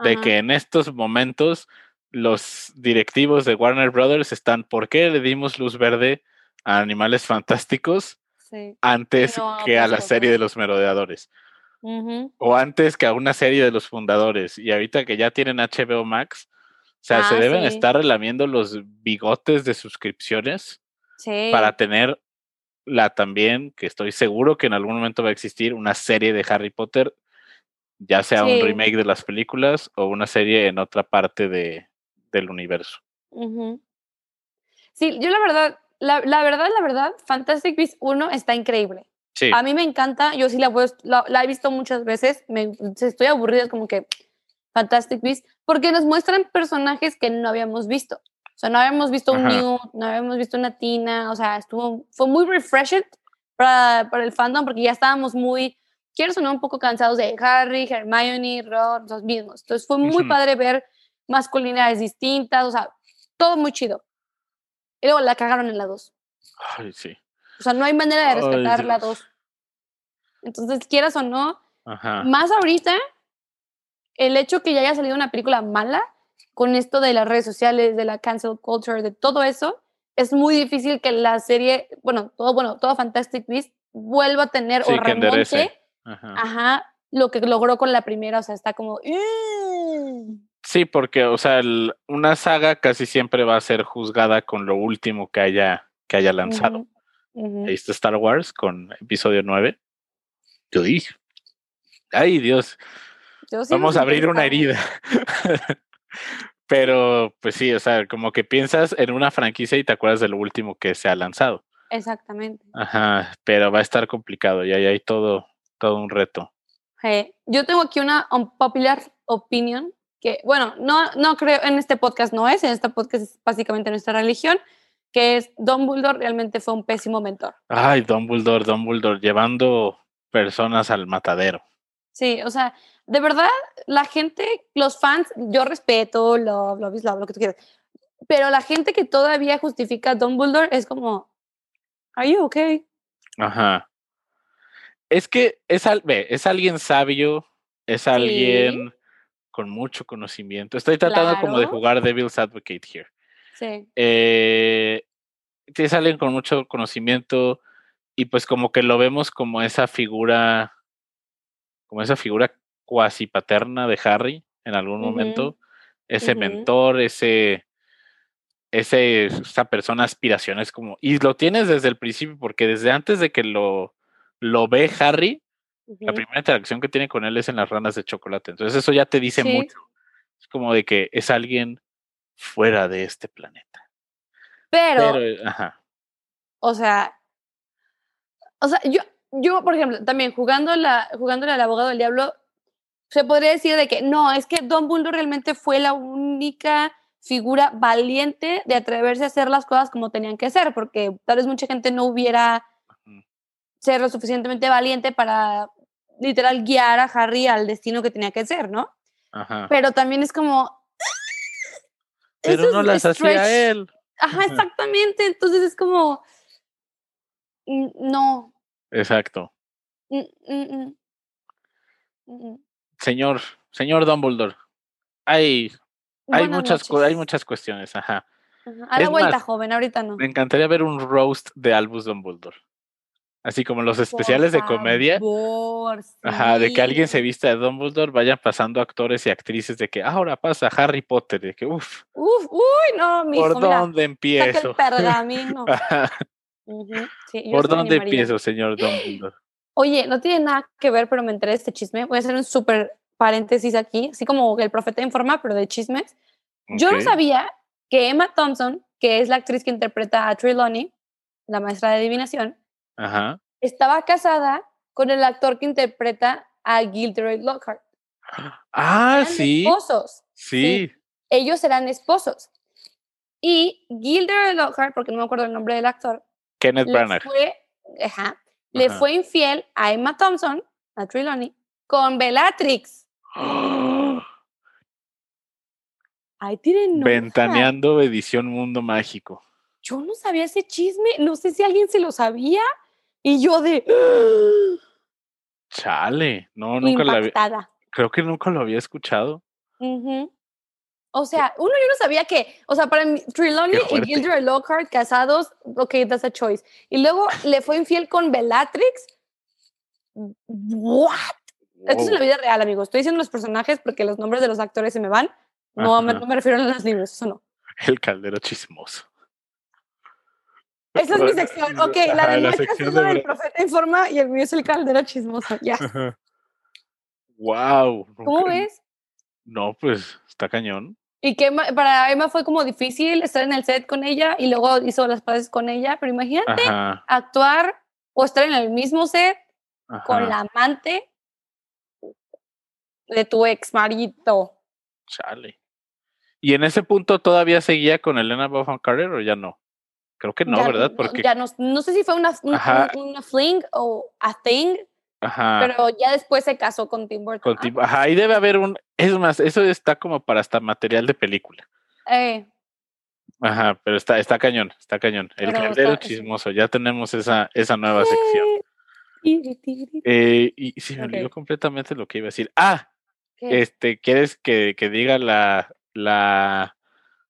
de que en estos momentos los directivos de Warner Brothers están, ¿por qué le dimos luz verde a Animales Fantásticos antes que a la serie de los merodeadores? O antes que a una serie de los fundadores. Y ahorita que ya tienen HBO Max, o sea, se ah, deben estar relamiendo los bigotes de suscripciones para tener la también, que estoy seguro que en algún momento va a existir, una serie de Harry Potter, ya sea un remake de las películas o una serie en otra parte de, del universo. Sí, yo la verdad, la, la, verdad, la verdad, Fantastic Beasts 1 está increíble. A mí me encanta, yo sí la, la, he visto muchas veces, me, estoy aburrida, es como que Fantastic Beasts, porque nos muestran personajes que no habíamos visto. O sea, no habíamos visto un Newt, no habíamos visto una Tina, o sea, estuvo, fue muy refreshing para, para el fandom porque ya estábamos muy, quiero sonar un poco cansados de Harry, Hermione, Ron, los mismos. Entonces fue muy padre ver masculinidades distintas, o sea, todo muy chido. Y luego la cagaron en la 2. Ay, sí. O sea, no hay manera de respetar la 2. Entonces, quieras o no, más ahorita, el hecho que ya haya salido una película mala, con esto de las redes sociales, de la cancel culture, de todo eso, es muy difícil que la serie, bueno, todo, bueno, todo Fantastic Beasts vuelva a tener o remonte, ajá. lo que logró con la primera, o sea, está como... Sí, porque, o sea, una saga casi siempre va a ser juzgada con lo último que haya, que haya lanzado. Ahí está Star Wars con episodio 9. Yo dije, ay Dios, vamos a abrir una herida. Pero, pues sí, o sea, como que piensas en una franquicia y te acuerdas de lo último que se ha lanzado. Exactamente. Ajá, pero va a estar complicado y ahí hay todo, todo un reto. Yo tengo aquí una unpopular opinion que, bueno, no, no creo, en este podcast no es, en este podcast es básicamente nuestra religión, que es Dumbledore realmente fue un pésimo mentor. Ay, Dumbledore, Dumbledore, llevando personas al matadero. Sí, o sea, de verdad, la gente, los fans, yo respeto, lo, lo, lo, lo que tú quieras, pero la gente que todavía justifica a Dumbledore es como, ¿Are you okay? Ajá. Es que es, al, ve, es alguien sabio, es alguien con mucho conocimiento. Estoy tratando como de jugar Devil's Advocate here. Sí. Eh, es alguien con mucho conocimiento y pues como que lo vemos como esa figura, como esa figura cuasi paterna de Harry en algún momento. Ese mentor, ese, ese, esa persona aspiraciones como, y lo tienes desde el principio porque desde antes de que lo, lo ve Harry, la primera interacción que tiene con él es en las ranas de chocolate. Entonces eso ya te dice mucho. Es como de que es alguien fuera de este planeta. Pero, ajá. o sea, o sea, yo, yo, por ejemplo, también jugando la, jugándole al abogado del diablo, se podría decir de que no, es que Don Bulldog realmente fue la única figura valiente de atreverse a hacer las cosas como tenían que ser, porque tal vez mucha gente no hubiera ser lo suficientemente valiente para literal guiar a Harry al destino que tenía que ser, ¿no? Ajá. Pero también es como... Pero no las hacía él. Ajá, exactamente. Entonces es como... No. Exacto. Señor, señor Dumbledore, hay, hay, muchas, hay muchas cuestiones, ajá. A la vuelta, joven, ahorita no. Me encantaría ver un roast de Albus Dumbledore. Así como los especiales de comedia. Ajá, de que alguien se vista de Dumbledore, vayan pasando actores y actrices de que ahora pasa Harry Potter, de que uff. Uf, uy, no, mi ¿Por dónde empiezo? el pergamino. ¿Por dónde empiezo, señor Dumbledore? Oye, no tiene nada que ver, pero me enteré de este chisme. Voy a hacer un súper paréntesis aquí, así como el profeta informa, pero de chismes. Yo no sabía que Emma Thompson, que es la actriz que interpreta a Trelawney, la maestra de adivinación, estaba casada con el actor que interpreta a Gilderoy Lockhart. Ah, sí. Esposos. Sí. Ellos eran esposos. Y Gilderoy Lockhart, porque no me acuerdo el nombre del actor, Kenneth Branagh. Le fue infiel a Emma Thompson, a Trelawney, con Bellatrix. Ahí tienen Ventaneando edición Mundo Mágico. Yo no sabía ese chisme, no sé si alguien se lo sabía. Y yo de. Chale, no, nunca lo había. Creo que nunca lo había escuchado. O sea, uno yo no sabía que, o sea, para Trelawney y Gilderoy Lockhart casados, ok, that's a choice. Y luego le fue infiel con Bellatrix. What? Esto es la vida real, amigos. Estoy diciendo los personajes porque los nombres de los actores se me van. No, me, no me refiero a los libros, eso no. El caldero chismoso. Esa es mi sección. Ok, la de la sección de del profeta informa y el mío es el caldero chismoso. Ya. Wow. ¿Cómo ves? No, pues está cañón. Y que para Emma fue como difícil estar en el set con ella y luego hizo las paces con ella, pero imagínate actuar o estar en el mismo set con la amante de tu ex marido. Chale. ¿Y en ese punto todavía seguía con Elena Bonham Carter o ya no? Creo que no, ¿verdad? Porque ya no, no sé si fue una, una, fling o a thing, Ajá. pero ya después se casó con Tim Burton. Ajá, ahí debe haber un, es más, eso está como para hasta material de película. Eh. Ajá, pero está, está cañón, está cañón. El caldero chismoso, ya tenemos esa, esa nueva sección. Eh, y se me olvidó completamente lo que iba a decir. Ah, este, ¿quieres que, que diga la, la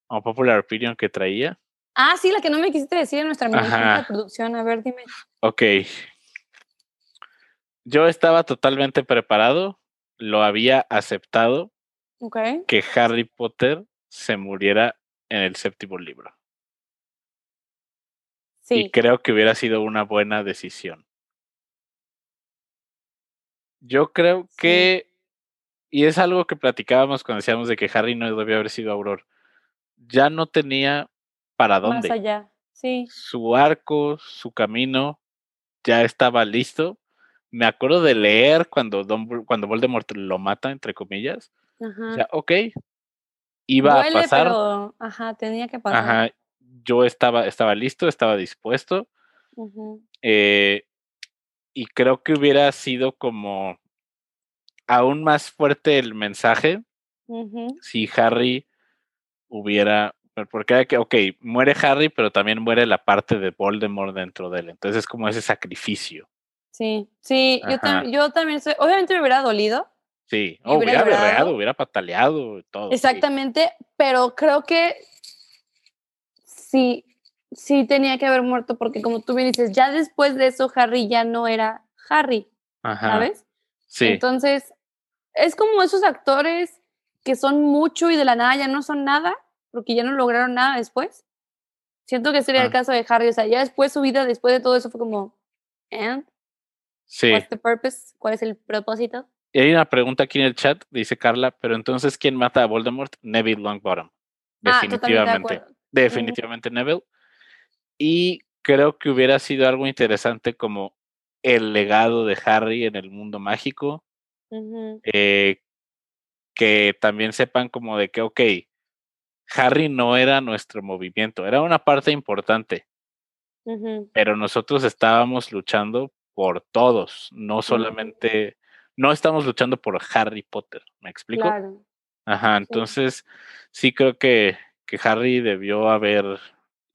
popular opinion que traía? Ah, sí, la que no me quisiste decir en nuestra de producción. A ver, dime. Ok. Yo estaba totalmente preparado, lo había aceptado que Harry Potter se muriera en el séptimo libro. Sí. Y creo que hubiera sido una buena decisión. Yo creo que, y es algo que platicábamos cuando decíamos de que Harry no debía haber sido Auror, ya no tenía para dónde. Más allá, sí. Su arco, su camino ya estaba listo. Me acuerdo de leer cuando, cuando Voldemort lo mata, entre comillas. Ajá. O sea, ok, iba a pasar. Pero, ajá, tenía que pasar. Ajá, yo estaba, estaba listo, estaba dispuesto. eh, y creo que hubiera sido como aún más fuerte el mensaje si Harry hubiera porque, ok, muere Harry, pero también muere la parte de Voldemort dentro de él. Entonces es como ese sacrificio. Sí, sí, yo, también soy, obviamente me hubiera dolido. Sí, hubiera, berreado, hubiera pataleado, todo. Exactamente, pero creo que sí, sí tenía que haber muerto, porque como tú bien dices, ya después de eso Harry ya no era Harry, ¿sabes? Sí. Entonces, es como esos actores que son mucho y de la nada ya no son nada porque ya no lograron nada después. Siento que sería el ah. caso de Harry, o sea, ya después su vida, después de todo eso, fue como, ¿and? Sí. What's the purpose? ¿Cuál es el propósito? Y hay una pregunta aquí en el chat, dice Carla, pero entonces, ¿quién mata a Voldemort? Neville Longbottom. Ah, Definitivamente. Definitivamente Neville. Y creo que hubiera sido algo interesante como el legado de Harry en el mundo mágico. eh, que también sepan como de que, ok, Harry no era nuestro movimiento, era una parte importante, pero nosotros estábamos luchando por todos, no solamente, no estamos luchando por Harry Potter, ¿me explico? Claro. Ajá, entonces sí, creo que, que Harry debió haber...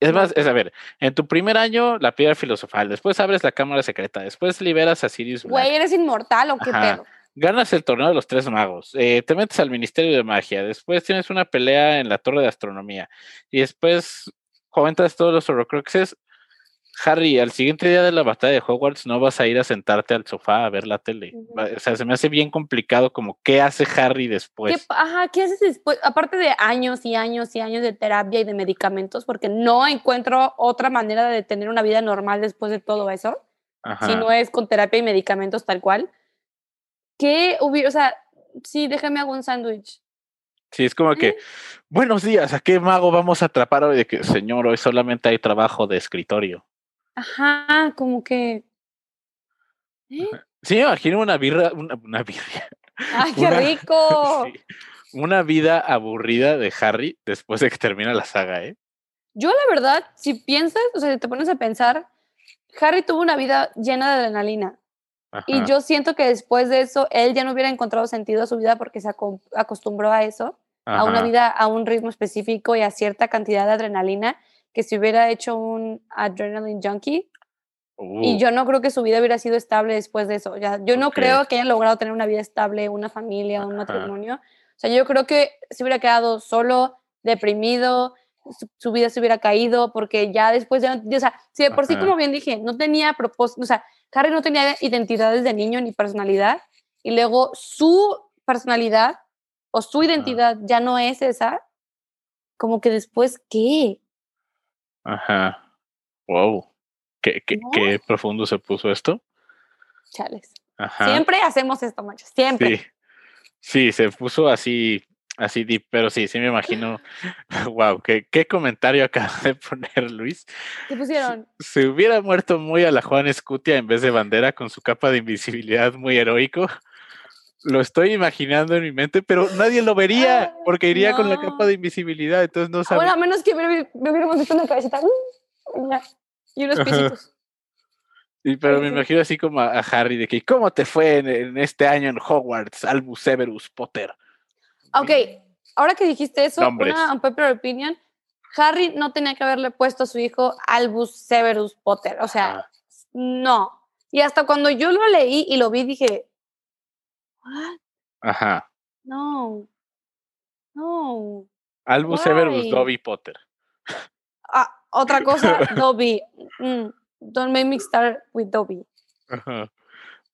Es más, es a ver, en tu primer año la piedra filosofal, después abres la cámara secreta, después liberas a Sirius Black. Güey, eres inmortal o qué pedo ganas el torneo de los tres magos, eh, te metes al Ministerio de Magia, después tienes una pelea en la Torre de Astronomía y después comentas todos los Horrocruxes. Harry, al siguiente día de la batalla de Hogwarts no vas a ir a sentarte al sofá a ver la tele. O sea, se me hace bien complicado como qué hace Harry después. ¿Qué, ajá, ¿qué haces después? Aparte de años y años y años de terapia y de medicamentos, porque no encuentro otra manera de tener una vida normal después de todo eso, si no es con terapia y medicamentos tal cual. ¿Qué hubiera, o sea, sí, déjame hago un sándwich. Sí, es como que, buenos días, ¿a qué mago vamos a atrapar hoy? De que, señor, hoy solamente hay trabajo de escritorio. Ajá, como que. ¿eh? Sí, me imagino una birra, una, una birria. ¡Ay, qué rico! una vida aburrida de Harry después de que termina la saga, ¿eh? Yo, la verdad, si piensas, o sea, si te pones a pensar, Harry tuvo una vida llena de adrenalina. Y yo siento que después de eso, él ya no hubiera encontrado sentido a su vida porque se acostumbró a eso, a una vida, a un ritmo específico y a cierta cantidad de adrenalina que si hubiera hecho un adrenaline junkie. Y uh. yo no creo que su vida hubiera sido estable después de eso. Ya, yo no creo que haya logrado tener una vida estable, una familia, un matrimonio. O sea, yo creo que se hubiera quedado solo, deprimido, su, vida se hubiera caído, porque ya después de, o sea, si de por sí, como bien dije, no tenía propósito, o sea, Harry no tenía identidad desde niño ni personalidad, y luego su personalidad o su identidad ya no es esa, como que después, ¿qué? Ajá. Wow. ¿Qué, qué, profundo se puso esto? Chales. Ajá. Siempre hacemos esto, machos. Siempre. Sí. Sí, se puso así, así pero sí, sí me imagino. wow, qué, qué comentario acaba de poner Luis. ¿Qué pusieron? Se, hubiera muerto muy a la Juan Escutia en vez de bandera con su capa de invisibilidad muy heroico. Lo estoy imaginando en mi mente, pero nadie lo vería porque iría con la capa de invisibilidad, entonces no sabe. Bueno, a menos que me, hubiéramos visto una cabecita uh, y unos pisitos. Sí, pero me imagino así como a, Harry de que ¿cómo te fue en, este año en Hogwarts, Albus Severus Potter? Ok, ahora que dijiste eso, una unpopular opinion, Harry no tenía que haberle puesto a su hijo Albus Severus Potter, o sea, no. Y hasta cuando yo lo leí y lo vi dije, Ajá. No. No. Albus Severus Dobby Potter. Ah, otra cosa, Dobby. Mm, don't make me start with Dobby. Ajá.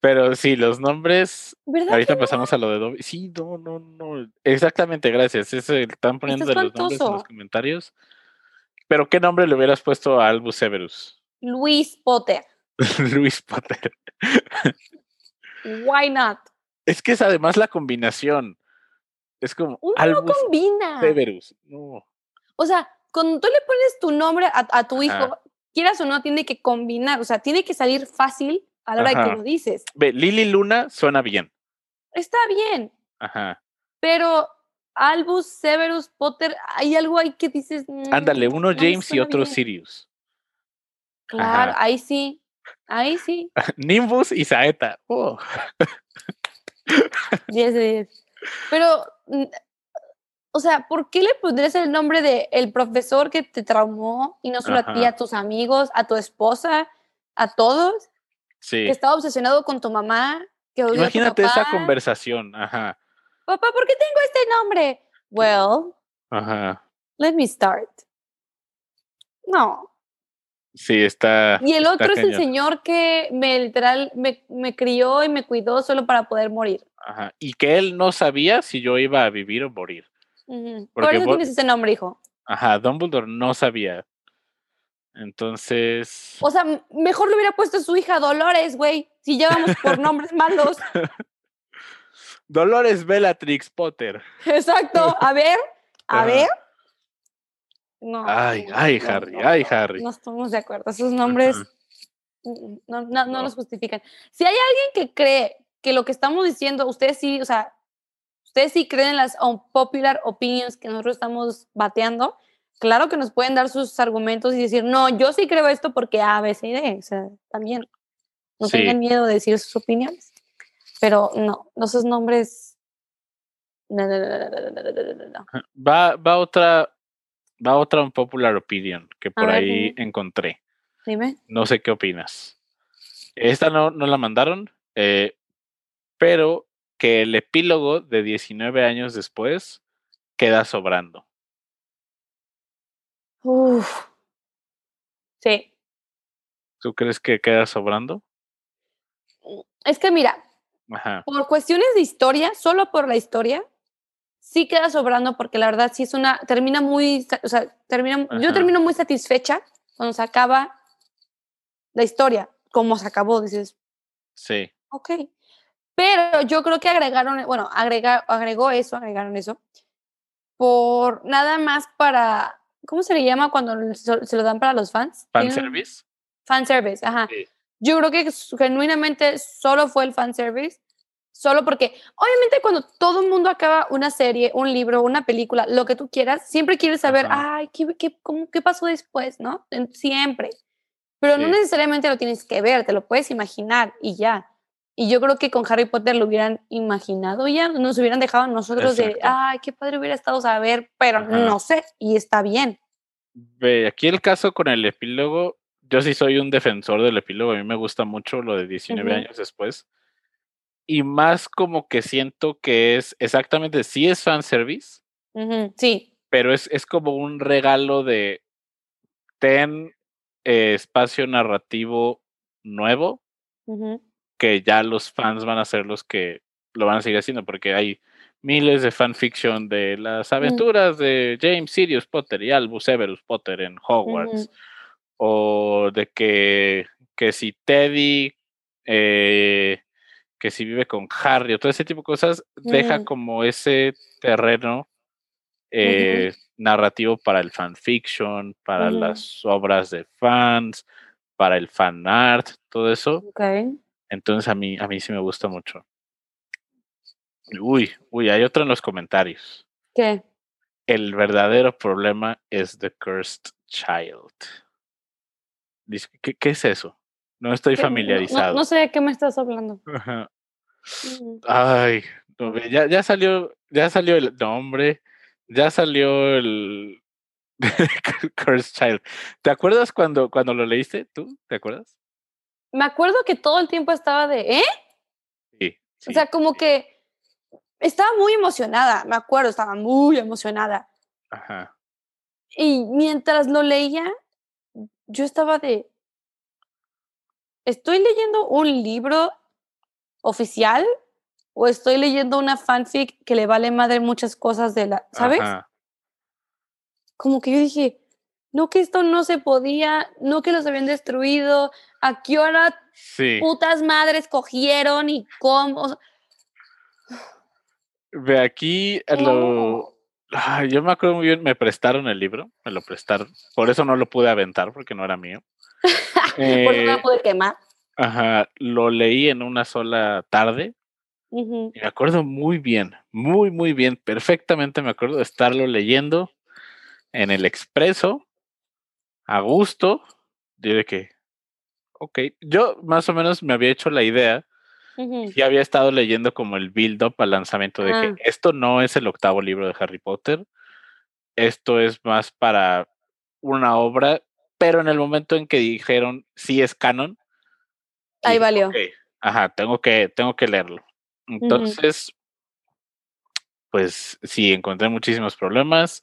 Pero sí, los nombres. Ahorita pasamos a lo de Dobby. Sí, no, no, no. Exactamente, gracias. están poniendo los nombres en los comentarios. Pero, ¿qué nombre le hubieras puesto a Albus Severus? Luis Potter. Luis Potter. Why not? Es que es además la combinación. Es como. Uno no combina. Severus. No. O sea, cuando tú le pones tu nombre a, tu hijo, quieras o no, tiene que combinar. O sea, tiene que salir fácil a la hora de que lo dices. Ve, Lily Luna suena bien. Está bien. Ajá. Pero Albus, Severus, Potter, hay algo ahí que dices. Mm, Ándale, uno James y otro Sirius. Claro, ahí sí. Ahí sí. Nimbus y Saeta. Oh. 10 de 10. Pero, mm, o sea, ¿por qué le pondrías el nombre de el profesor que te traumó y no solo a ti, a tus amigos, a tu esposa, a todos? Sí. Que estaba obsesionado con tu mamá. Que Imagínate esa conversación, ajá. Papá, ¿por qué tengo este nombre? Well, ajá. let me start. No. Sí, está. Y el otro es el señor que me literal me, me, crió y me cuidó solo para poder morir. Ajá. Y que él no sabía si yo iba a vivir o morir. Por eso tienes ese nombre, hijo. Ajá, Dumbledore no sabía. Entonces. O sea, mejor le hubiera puesto a su hija Dolores, güey. Si llevamos por nombres malos. Dolores Bellatrix Potter. Exacto. A ver, a ver. No. Ay, ay, Harry, ay, Harry. No estamos de acuerdo. Esos nombres no, no, no, los justifican. Si hay alguien que cree que lo que estamos diciendo, ustedes sí, o sea, ustedes sí creen en las unpopular opinions que nosotros estamos bateando, claro que nos pueden dar sus argumentos y decir, no, yo sí creo esto porque A, B, C y D. O sea, también. No tengan miedo de decir sus opiniones. Pero no, esos nombres. No, no, no, va, va otra va otra un popular opinion que por ahí encontré. Dime. No sé qué opinas. Esta no, no la mandaron, eh, pero que el epílogo de 19 años después queda sobrando. Uf. Sí. ¿Tú crees que queda sobrando? Es que mira, por cuestiones de historia, solo por la historia, sí queda sobrando porque la verdad sí es una, termina muy, o sea, termina, yo termino muy satisfecha cuando se acaba la historia, como se acabó, dices. Sí. Ok. Pero yo creo que agregaron, bueno, agrega, agregó eso, agregaron eso, por nada más para, ¿cómo se le llama cuando se lo dan para los fans? Fanservice. Fanservice, ajá. Yo creo que genuinamente solo fue el fanservice, solo porque obviamente cuando todo el mundo acaba una serie, un libro, una película, lo que tú quieras, siempre quieres saber, ay, ¿qué, qué, cómo, ¿qué pasó después? ¿No? Siempre. Pero no necesariamente lo tienes que ver, te lo puedes imaginar y ya. Y yo creo que con Harry Potter lo hubieran imaginado ya, nos hubieran dejado nosotros de, ay, qué padre hubiera estado saber, pero no sé, y está bien. Ve, aquí el caso con el epílogo, yo sí soy un defensor del epílogo, a mí me gusta mucho lo de 19 años después. Y más como que siento que es exactamente, sí es fanservice. sí. Pero es, es como un regalo de ten eh, espacio narrativo nuevo que ya los fans van a ser los que lo van a seguir haciendo porque hay miles de fanfiction de las aventuras de James Sirius Potter y Albus Severus Potter en Hogwarts o de que, que si Teddy eh, que si vive con Harry o todo ese tipo de cosas deja como ese terreno eh, narrativo para el fanfiction, para las obras de fans, para el fan art, todo eso. Entonces a mí, a mí sí me gusta mucho. Uy, uy, hay otro en los comentarios. ¿Qué? El verdadero problema es The Cursed Child. ¿Qué, qué es eso? No estoy familiarizado. No, sé de qué me estás hablando. Ay, ya, ya salió, ya salió el nombre, ya salió el Cursed Child. ¿Te acuerdas cuando, cuando lo leíste tú? ¿Te acuerdas? Me acuerdo que todo el tiempo estaba de, ¿eh? Sí. O sea, como que estaba muy emocionada, me acuerdo, estaba muy emocionada. Ajá. Y mientras lo leía, yo estaba de, ¿estoy leyendo un libro oficial o estoy leyendo una fanfic que le vale madre muchas cosas de la, ¿sabes? Como que yo dije, no que esto no se podía, no que los habían destruido, a qué hora putas madres cogieron y cómo. Ve aquí lo yo me acuerdo muy bien, me prestaron el libro, me lo prestaron, por eso no lo pude aventar porque no era mío. por eso no lo eh, pude quemar. Ajá, lo leí en una sola tarde y me acuerdo muy bien, muy, muy bien, perfectamente me acuerdo de estarlo leyendo en el expreso, a gusto, de que, ok, yo más o menos me había hecho la idea y había estado leyendo como el build-up al lanzamiento de que ah. esto no es el octavo libro de Harry Potter, esto es más para una obra, pero en el momento en que dijeron sí es canon, ahí valió. Ajá, tengo que, tengo que leerlo. Entonces, pues sí, encontré muchísimos problemas.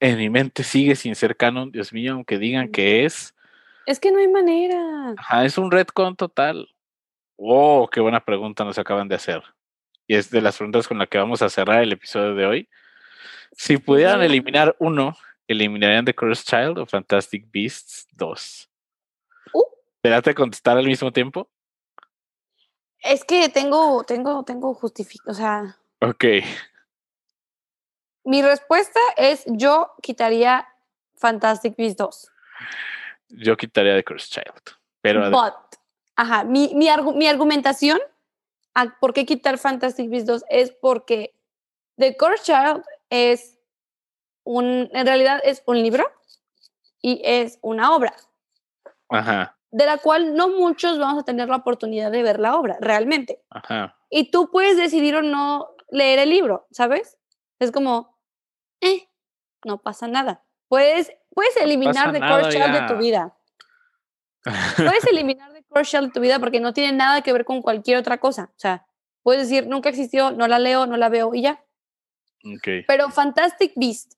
En mi mente sigue sin ser canon, Dios mío, aunque digan que es. Es que no hay manera. Ajá, es un retcon total. Oh, qué buena pregunta nos acaban de hacer. Y es de las preguntas con las que vamos a cerrar el episodio de hoy. Si pudieran eliminar uno, ¿eliminarían The Cursed Child o Fantastic Beasts 2? ¿Te contestar al mismo tiempo? Es que tengo, tengo, tengo justificación, o sea. Ok. Mi respuesta es yo quitaría Fantastic Beasts 2. Yo quitaría The Cursed Child. Pero. But, ajá, mi, mi, mi argumentación a por qué quitar Fantastic Beasts 2 es porque The Cursed Child es un, en realidad es un libro y es una obra. Ajá de la cual no muchos vamos a tener la oportunidad de ver la obra, realmente. Y tú puedes decidir o no leer el libro, ¿sabes? Es como, eh, no pasa nada. Puedes, puedes eliminar The Core Shell de tu vida. puedes eliminar The Core Shell de tu vida porque no tiene nada que ver con cualquier otra cosa. O sea, puedes decir, nunca existió, no la leo, no la veo y ya. Okay. Pero Fantastic Beast,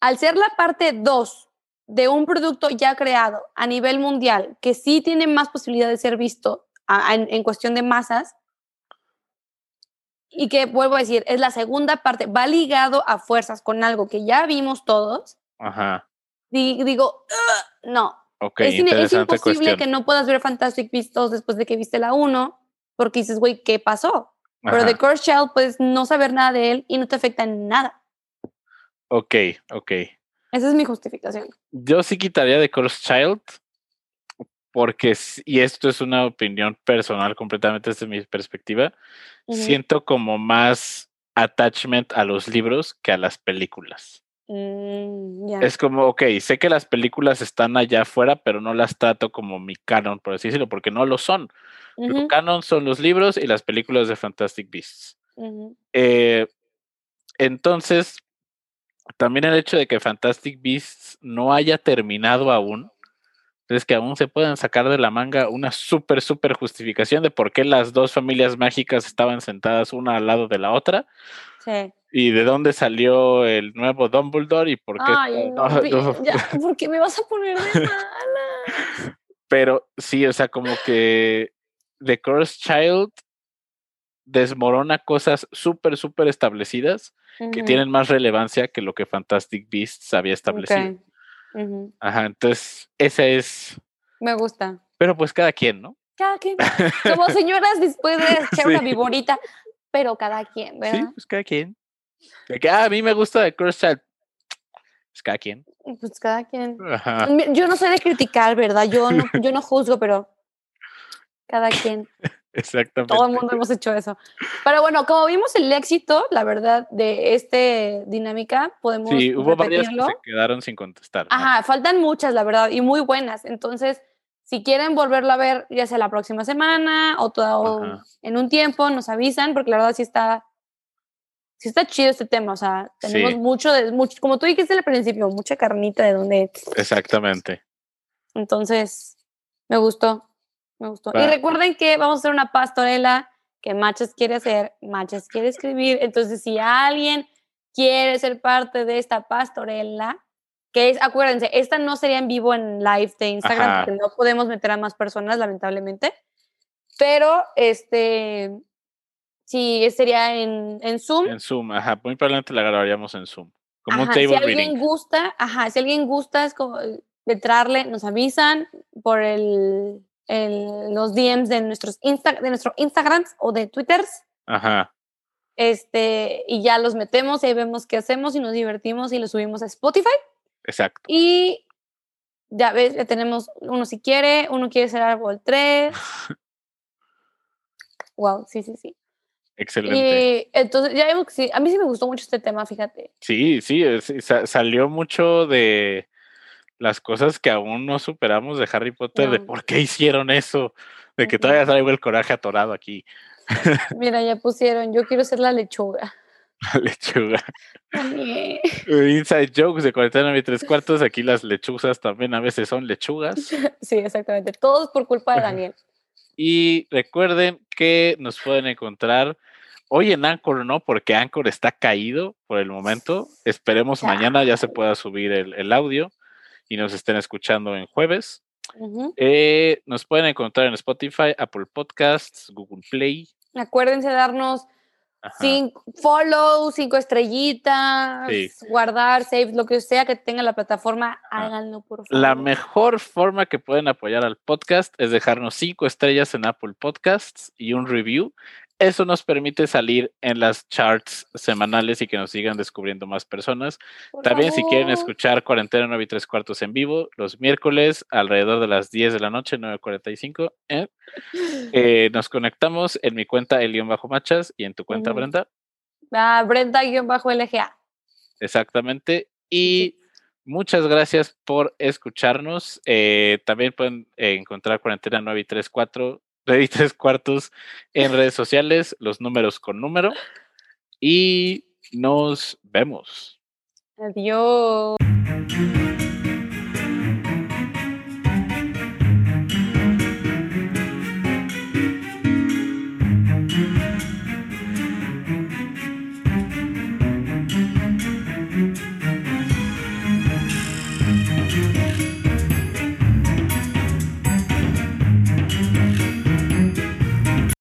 al ser la parte 2 de un producto ya creado a nivel mundial que sí tiene más posibilidad de ser visto en, cuestión de masas y que vuelvo a decir, es la segunda parte, va ligado a fuerzas con algo que ya vimos todos. Ajá. digo, no. es, imposible que no puedas ver Fantastic Beasts después de que viste la 1, porque dices, güey, ¿qué pasó? Pero The Cursed Child puedes no saber nada de él y no te afecta en nada. Ok, ok. Esa es mi justificación. Yo sí quitaría The Cursed Child porque, y esto es una opinión personal completamente desde mi perspectiva, siento como más attachment a los libros que a las películas. Mm, es como, ok, sé que las películas están allá afuera, pero no las trato como mi canon, por así decirlo, porque no lo son. Lo canon son los libros y las películas de Fantastic Beasts. Eh, entonces, también el hecho de que Fantastic Beasts no haya terminado aún, es que aún se pueden sacar de la manga una súper, súper justificación de por qué las dos familias mágicas estaban sentadas una al lado de la otra. Sí. Y de dónde salió el nuevo Dumbledore y por qué. Ay, no, ¿Por qué me vas a poner de mala? Pero sí, o sea, como que The Cursed Child desmorona cosas súper, súper establecidas que tienen más relevancia que lo que Fantastic Beasts había establecido. Ajá, entonces esa es. Me gusta. Pero pues cada quien, ¿no? Cada quien. Como señoras después de echar una viborita, pero cada quien, ¿verdad? Sí, pues cada quien. De que ah, a mí me gusta de Crush Child. Pues cada quien. Pues cada quien. Ajá. Yo no soy de criticar, ¿verdad? Yo no, yo no juzgo, pero cada quien. Exactamente. Todo el mundo hemos hecho eso. Pero bueno, como vimos el éxito, la verdad, de esta dinámica, podemos. Sí, hubo varias que se quedaron sin contestar. Ajá, faltan muchas, la verdad, y muy buenas. Entonces, si quieren volverlo a ver, ya sea la próxima semana o todo en un tiempo, nos avisan, porque la verdad sí está. Sí está chido este tema, o sea, tenemos mucho, de, mucho, como tú dijiste al principio, mucha carnita de donde... Exactamente. Entonces, me gustó. Me gustó. Y recuerden que vamos a hacer una pastorela que Machas quiere hacer, Machas quiere escribir. Entonces, si alguien quiere ser parte de esta pastorela, que es, acuérdense, esta no sería en vivo en live de Instagram, porque no podemos meter a más personas, lamentablemente. Pero, este, sí, sería en, en Zoom. En Zoom, ajá. Muy probablemente la grabaríamos en Zoom. Como un si alguien gusta, ajá, si alguien gusta es como entrarle, nos avisan por el en los DMs de, nuestros Insta, de nuestro Instagram o de Twitters. Ajá. Este, y ya los metemos y ahí vemos qué hacemos y nos divertimos y lo subimos a Spotify. Exacto. Y ya ves, ya tenemos uno si quiere, uno quiere ser árbol 3. wow, sí, sí, sí. Excelente. Y entonces, ya vemos que sí, a mí sí me gustó mucho este tema, fíjate. Sí, sí, salió mucho de las cosas que aún no superamos de Harry Potter, de por qué hicieron eso, de que todavía traigo el coraje atorado aquí. Mira, ya pusieron, yo quiero ser la lechuga. La lechuga. Inside jokes de 49 y tres cuartos, aquí las lechuzas también a veces son lechugas. Sí, exactamente, todos por culpa de Daniel. Y recuerden que nos pueden encontrar hoy en Anchor no, porque Anchor está caído por el momento. Esperemos mañana ya se pueda subir el, el audio y nos estén escuchando en jueves. Eh, nos pueden encontrar en Spotify, Apple Podcasts, Google Play. Acuérdense de darnos cinco follow, cinco estrellitas, guardar, save, lo que sea que tenga la plataforma, háganlo por favor. La mejor forma que pueden apoyar al podcast es dejarnos cinco estrellas en Apple Podcasts y un review. Eso nos permite salir en las charts semanales y que nos sigan descubriendo más personas. También si quieren escuchar Cuarentena 9 y 3 cuartos en vivo, los miércoles alrededor de las 10 de la noche, 9.45, ¿eh? eh, nos conectamos en mi cuenta el bajo machas y en tu cuenta Brenda. Ah, Brenda-LGA. Exactamente. Y muchas gracias por escucharnos. Eh, también pueden encontrar Cuarentena 9 y 3 4 Ready tres cuartos en redes sociales, los números con número. Y nos vemos. Adiós.